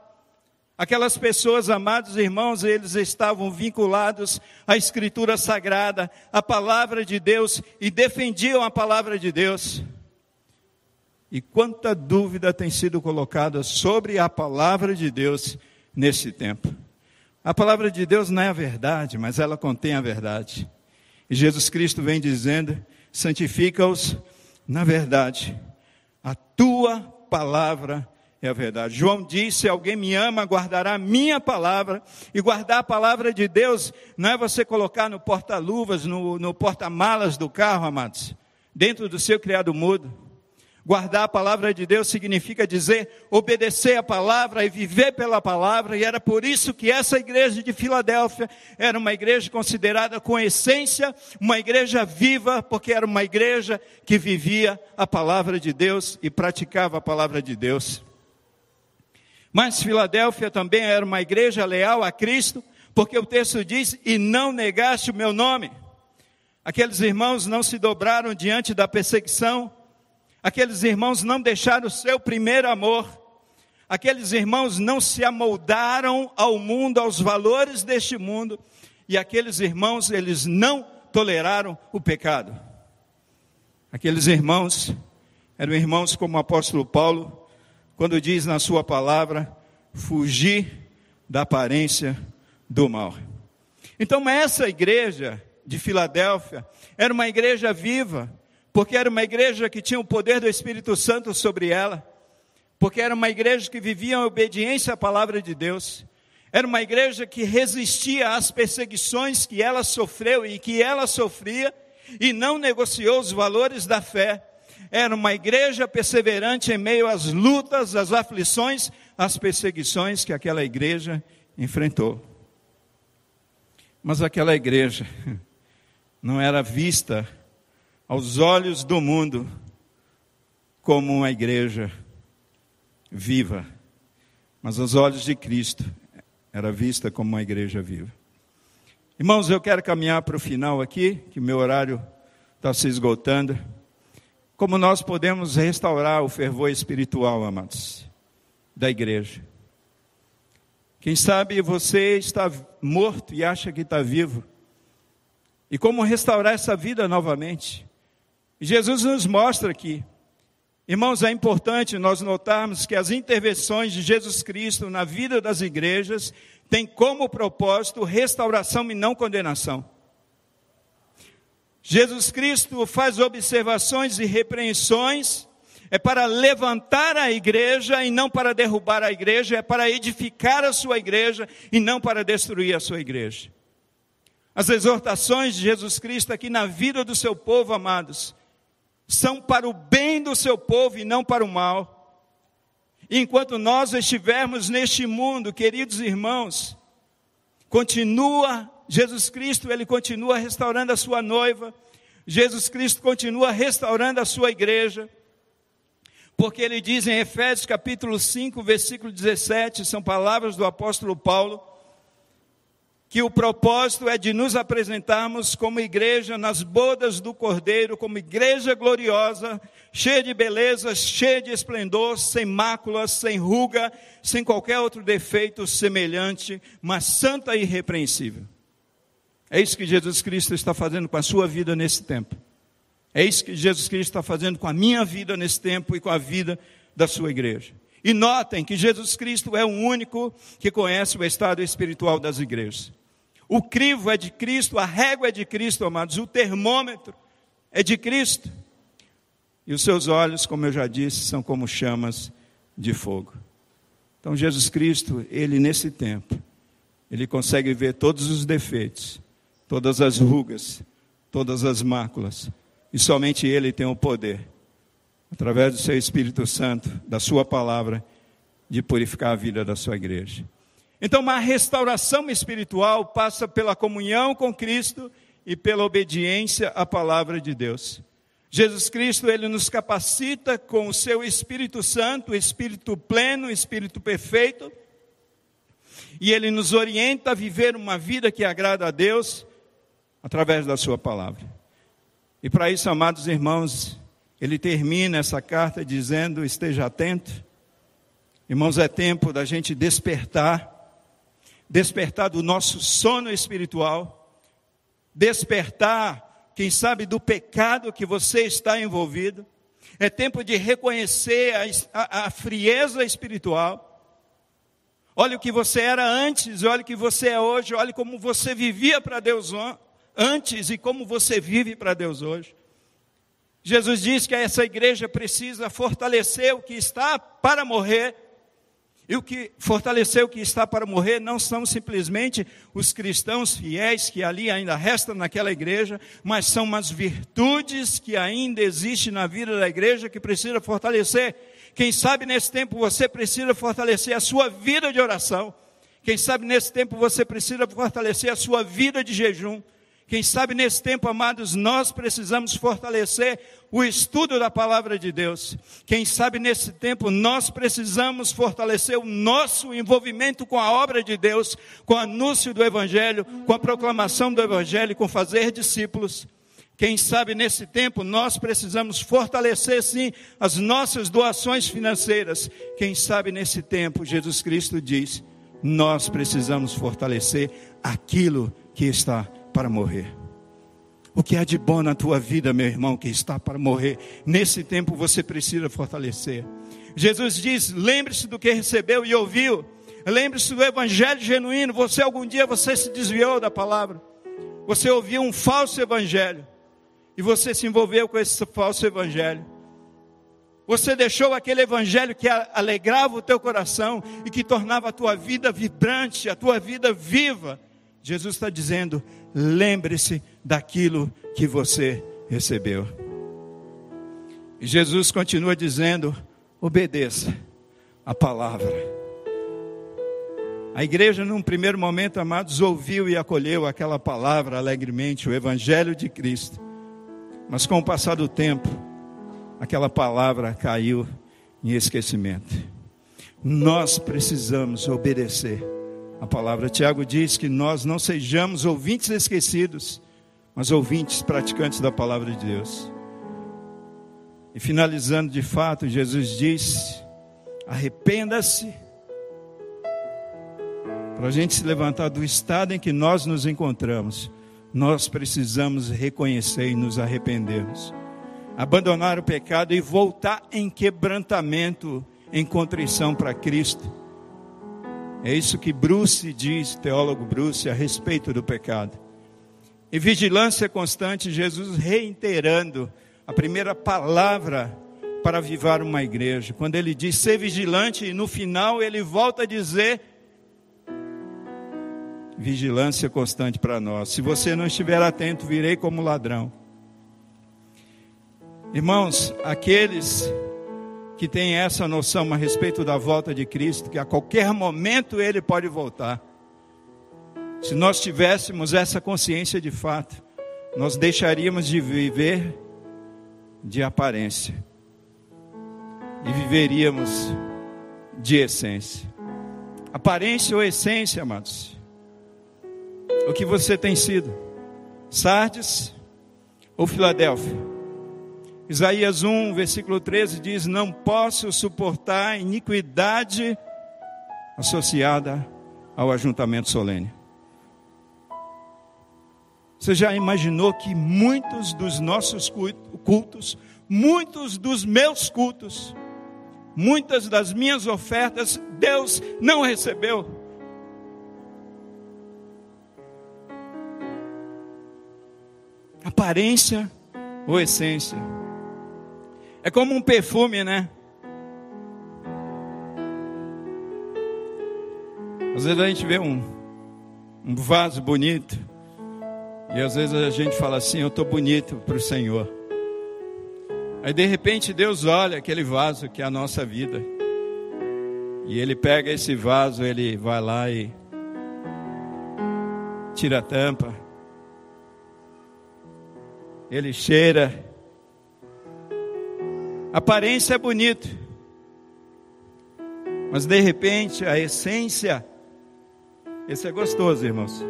Aquelas pessoas, amados irmãos, eles estavam vinculados à Escritura Sagrada, à palavra de Deus e defendiam a palavra de Deus. E quanta dúvida tem sido colocada sobre a palavra de Deus nesse tempo. A palavra de Deus não é a verdade, mas ela contém a verdade. E Jesus Cristo vem dizendo: santifica-os na verdade. A tua palavra é a verdade. João disse: se alguém me ama, guardará a minha palavra. E guardar a palavra de Deus não é você colocar no porta-luvas, no, no porta-malas do carro, amados, dentro do seu criado mudo. Guardar a palavra de Deus significa dizer obedecer a palavra e viver pela palavra, e era por isso que essa igreja de Filadélfia era uma igreja considerada com essência, uma igreja viva, porque era uma igreja que vivia a palavra de Deus e praticava a palavra de Deus. Mas Filadélfia também era uma igreja leal a Cristo, porque o texto diz: E não negaste o meu nome. Aqueles irmãos não se dobraram diante da perseguição, Aqueles irmãos não deixaram o seu primeiro amor. Aqueles irmãos não se amoldaram ao mundo, aos valores deste mundo. E aqueles irmãos, eles não toleraram o pecado. Aqueles irmãos eram irmãos como o apóstolo Paulo, quando diz na sua palavra, fugir da aparência do mal. Então, essa igreja de Filadélfia era uma igreja viva, porque era uma igreja que tinha o poder do Espírito Santo sobre ela, porque era uma igreja que vivia em obediência à palavra de Deus, era uma igreja que resistia às perseguições que ela sofreu e que ela sofria, e não negociou os valores da fé. Era uma igreja perseverante em meio às lutas, às aflições, às perseguições que aquela igreja enfrentou. Mas aquela igreja <laughs> não era vista aos olhos do mundo como uma igreja viva, mas aos olhos de Cristo era vista como uma igreja viva. Irmãos, eu quero caminhar para o final aqui, que meu horário está se esgotando. Como nós podemos restaurar o fervor espiritual, amados, da igreja? Quem sabe você está morto e acha que está vivo. E como restaurar essa vida novamente? Jesus nos mostra aqui. Irmãos, é importante nós notarmos que as intervenções de Jesus Cristo na vida das igrejas têm como propósito restauração e não condenação. Jesus Cristo faz observações e repreensões, é para levantar a igreja e não para derrubar a igreja, é para edificar a sua igreja e não para destruir a sua igreja. As exortações de Jesus Cristo aqui na vida do seu povo, amados, são para o bem do seu povo e não para o mal. Enquanto nós estivermos neste mundo, queridos irmãos, continua Jesus Cristo, ele continua restaurando a sua noiva, Jesus Cristo continua restaurando a sua igreja, porque ele diz em Efésios capítulo 5, versículo 17, são palavras do apóstolo Paulo, que o propósito é de nos apresentarmos como igreja nas bodas do Cordeiro, como igreja gloriosa, cheia de beleza, cheia de esplendor, sem máculas, sem ruga, sem qualquer outro defeito semelhante, mas santa e irrepreensível. É isso que Jesus Cristo está fazendo com a sua vida nesse tempo. É isso que Jesus Cristo está fazendo com a minha vida nesse tempo e com a vida da sua igreja. E notem que Jesus Cristo é o único que conhece o estado espiritual das igrejas. O crivo é de Cristo, a régua é de Cristo, amados, o termômetro é de Cristo. E os seus olhos, como eu já disse, são como chamas de fogo. Então, Jesus Cristo, ele nesse tempo, ele consegue ver todos os defeitos, todas as rugas, todas as máculas, e somente ele tem o poder, através do seu Espírito Santo, da sua palavra, de purificar a vida da sua igreja. Então, uma restauração espiritual passa pela comunhão com Cristo e pela obediência à palavra de Deus. Jesus Cristo, ele nos capacita com o seu Espírito Santo, Espírito pleno, Espírito perfeito, e ele nos orienta a viver uma vida que agrada a Deus através da sua palavra. E para isso, amados irmãos, ele termina essa carta dizendo: esteja atento. Irmãos, é tempo da gente despertar despertar do nosso sono espiritual, despertar, quem sabe, do pecado que você está envolvido. É tempo de reconhecer a, a, a frieza espiritual. Olha o que você era antes, olha o que você é hoje, olha como você vivia para Deus antes e como você vive para Deus hoje. Jesus diz que essa igreja precisa fortalecer o que está para morrer e o que fortaleceu que está para morrer não são simplesmente os cristãos fiéis que ali ainda restam naquela igreja, mas são as virtudes que ainda existem na vida da igreja que precisa fortalecer. Quem sabe nesse tempo você precisa fortalecer a sua vida de oração. Quem sabe nesse tempo você precisa fortalecer a sua vida de jejum. Quem sabe nesse tempo, amados, nós precisamos fortalecer o estudo da palavra de Deus. Quem sabe nesse tempo nós precisamos fortalecer o nosso envolvimento com a obra de Deus, com o anúncio do Evangelho, com a proclamação do Evangelho, com fazer discípulos. Quem sabe nesse tempo nós precisamos fortalecer sim as nossas doações financeiras. Quem sabe nesse tempo Jesus Cristo diz: nós precisamos fortalecer aquilo que está para morrer. O que há de bom na tua vida, meu irmão, que está para morrer, nesse tempo você precisa fortalecer. Jesus diz: lembre-se do que recebeu e ouviu. Lembre-se do evangelho genuíno. Você algum dia você se desviou da palavra. Você ouviu um falso evangelho e você se envolveu com esse falso evangelho. Você deixou aquele evangelho que alegrava o teu coração e que tornava a tua vida vibrante, a tua vida viva. Jesus está dizendo: lembre-se daquilo que você recebeu. E Jesus continua dizendo: obedeça a palavra. A igreja, num primeiro momento, amados, ouviu e acolheu aquela palavra alegremente, o Evangelho de Cristo. Mas com o passar do tempo, aquela palavra caiu em esquecimento. Nós precisamos obedecer a palavra. Tiago diz que nós não sejamos ouvintes esquecidos, mas ouvintes praticantes da palavra de Deus. E finalizando de fato, Jesus diz: arrependa-se, para a gente se levantar do estado em que nós nos encontramos, nós precisamos reconhecer e nos arrependermos, abandonar o pecado e voltar em quebrantamento, em contrição para Cristo é isso que Bruce diz, teólogo Bruce, a respeito do pecado. E vigilância constante, Jesus reiterando a primeira palavra para avivar uma igreja. Quando ele diz ser vigilante, e no final ele volta a dizer vigilância constante para nós. Se você não estiver atento, virei como ladrão. Irmãos, aqueles que tem essa noção a respeito da volta de Cristo, que a qualquer momento ele pode voltar. Se nós tivéssemos essa consciência de fato, nós deixaríamos de viver de aparência e viveríamos de essência. Aparência ou essência, amados? O que você tem sido? Sardes ou Filadélfia? Isaías 1, versículo 13 diz: Não posso suportar iniquidade associada ao ajuntamento solene. Você já imaginou que muitos dos nossos cultos, muitos dos meus cultos, muitas das minhas ofertas, Deus não recebeu? Aparência ou essência? É como um perfume, né? Às vezes a gente vê um, um vaso bonito, e às vezes a gente fala assim: Eu estou bonito para o Senhor. Aí de repente Deus olha aquele vaso que é a nossa vida. E Ele pega esse vaso, Ele vai lá e tira a tampa. Ele cheira. Aparência é bonito. Mas de repente a essência. Esse é gostoso, irmãos.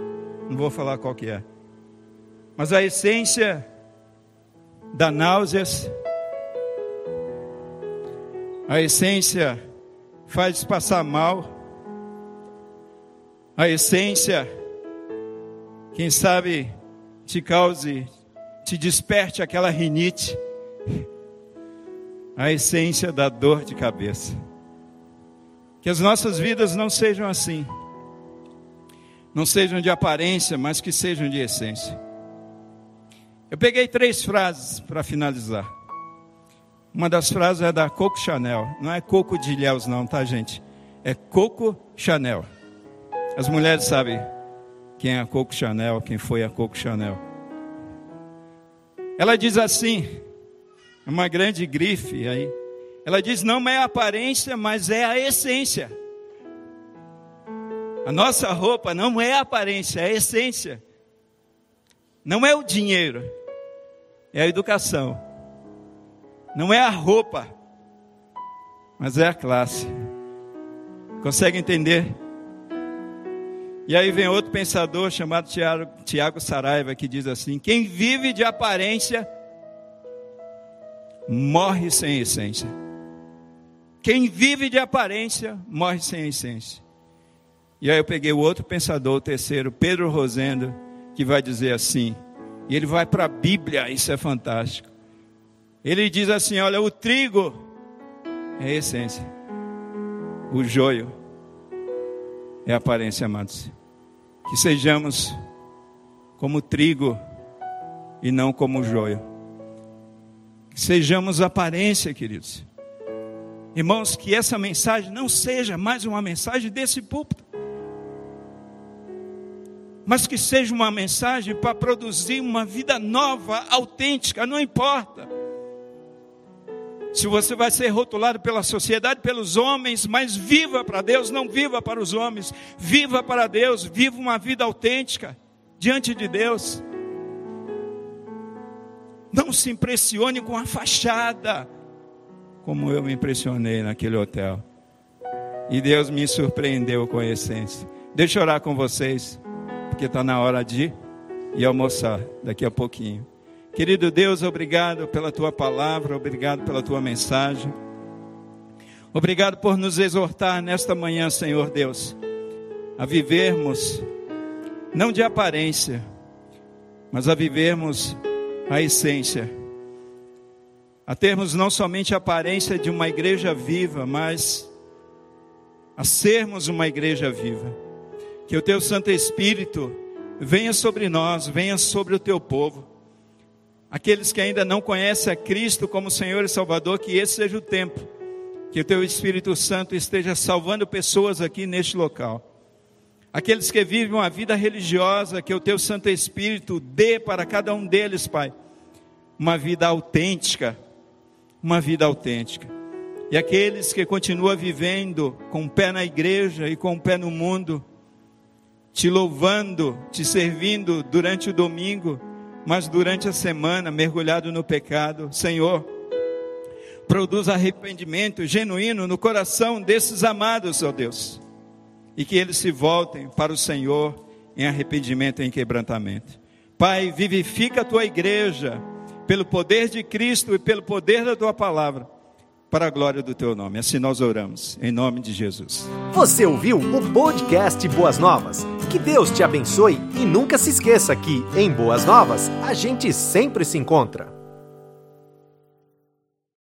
Não vou falar qual que é. Mas a essência da náuseas, a essência faz passar mal, a essência, quem sabe, te cause, te desperte aquela rinite, a essência da dor de cabeça. Que as nossas vidas não sejam assim, não sejam de aparência, mas que sejam de essência. Eu peguei três frases para finalizar. Uma das frases é da Coco Chanel. Não é Coco de Ilhéus, não, tá, gente? É Coco Chanel. As mulheres sabem quem é a Coco Chanel, quem foi a Coco Chanel. Ela diz assim, uma grande grife aí. Ela diz: não é a aparência, mas é a essência. A nossa roupa não é a aparência, é a essência. Não é o dinheiro, é a educação. Não é a roupa, mas é a classe. Consegue entender? E aí vem outro pensador chamado Tiago, Tiago Saraiva que diz assim: quem vive de aparência morre sem essência. Quem vive de aparência morre sem essência. E aí eu peguei o outro pensador, o terceiro, Pedro Rosendo que vai dizer assim, e ele vai para a Bíblia, isso é fantástico. Ele diz assim: olha, o trigo é essência, o joio é aparência, amados. Que sejamos como trigo e não como joio. Sejamos aparência, queridos. Irmãos, que essa mensagem não seja mais uma mensagem desse púlpito mas que seja uma mensagem para produzir uma vida nova, autêntica, não importa. Se você vai ser rotulado pela sociedade, pelos homens, mas viva para Deus, não viva para os homens, viva para Deus, viva uma vida autêntica diante de Deus. Não se impressione com a fachada, como eu me impressionei naquele hotel. E Deus me surpreendeu com a essência. Deixa eu orar com vocês porque está na hora de ir almoçar daqui a pouquinho. Querido Deus, obrigado pela tua palavra, obrigado pela tua mensagem. Obrigado por nos exortar nesta manhã, Senhor Deus, a vivermos não de aparência, mas a vivermos a essência. A termos não somente a aparência de uma igreja viva, mas a sermos uma igreja viva que o teu Santo Espírito venha sobre nós, venha sobre o teu povo. Aqueles que ainda não conhecem a Cristo como Senhor e Salvador, que esse seja o tempo, que o teu Espírito Santo esteja salvando pessoas aqui neste local. Aqueles que vivem uma vida religiosa, que o teu Santo Espírito dê para cada um deles, Pai, uma vida autêntica, uma vida autêntica. E aqueles que continuam vivendo com um pé na igreja e com um pé no mundo, te louvando, te servindo durante o domingo, mas durante a semana mergulhado no pecado, Senhor, produz arrependimento genuíno no coração desses amados, ó Deus, e que eles se voltem para o Senhor em arrependimento e em quebrantamento. Pai, vivifica a tua igreja pelo poder de Cristo e pelo poder da tua palavra, para a glória do teu nome. Assim nós oramos, em nome de Jesus. Você ouviu o podcast Boas Novas? Que Deus te abençoe e nunca se esqueça que, em Boas Novas, a gente sempre se encontra.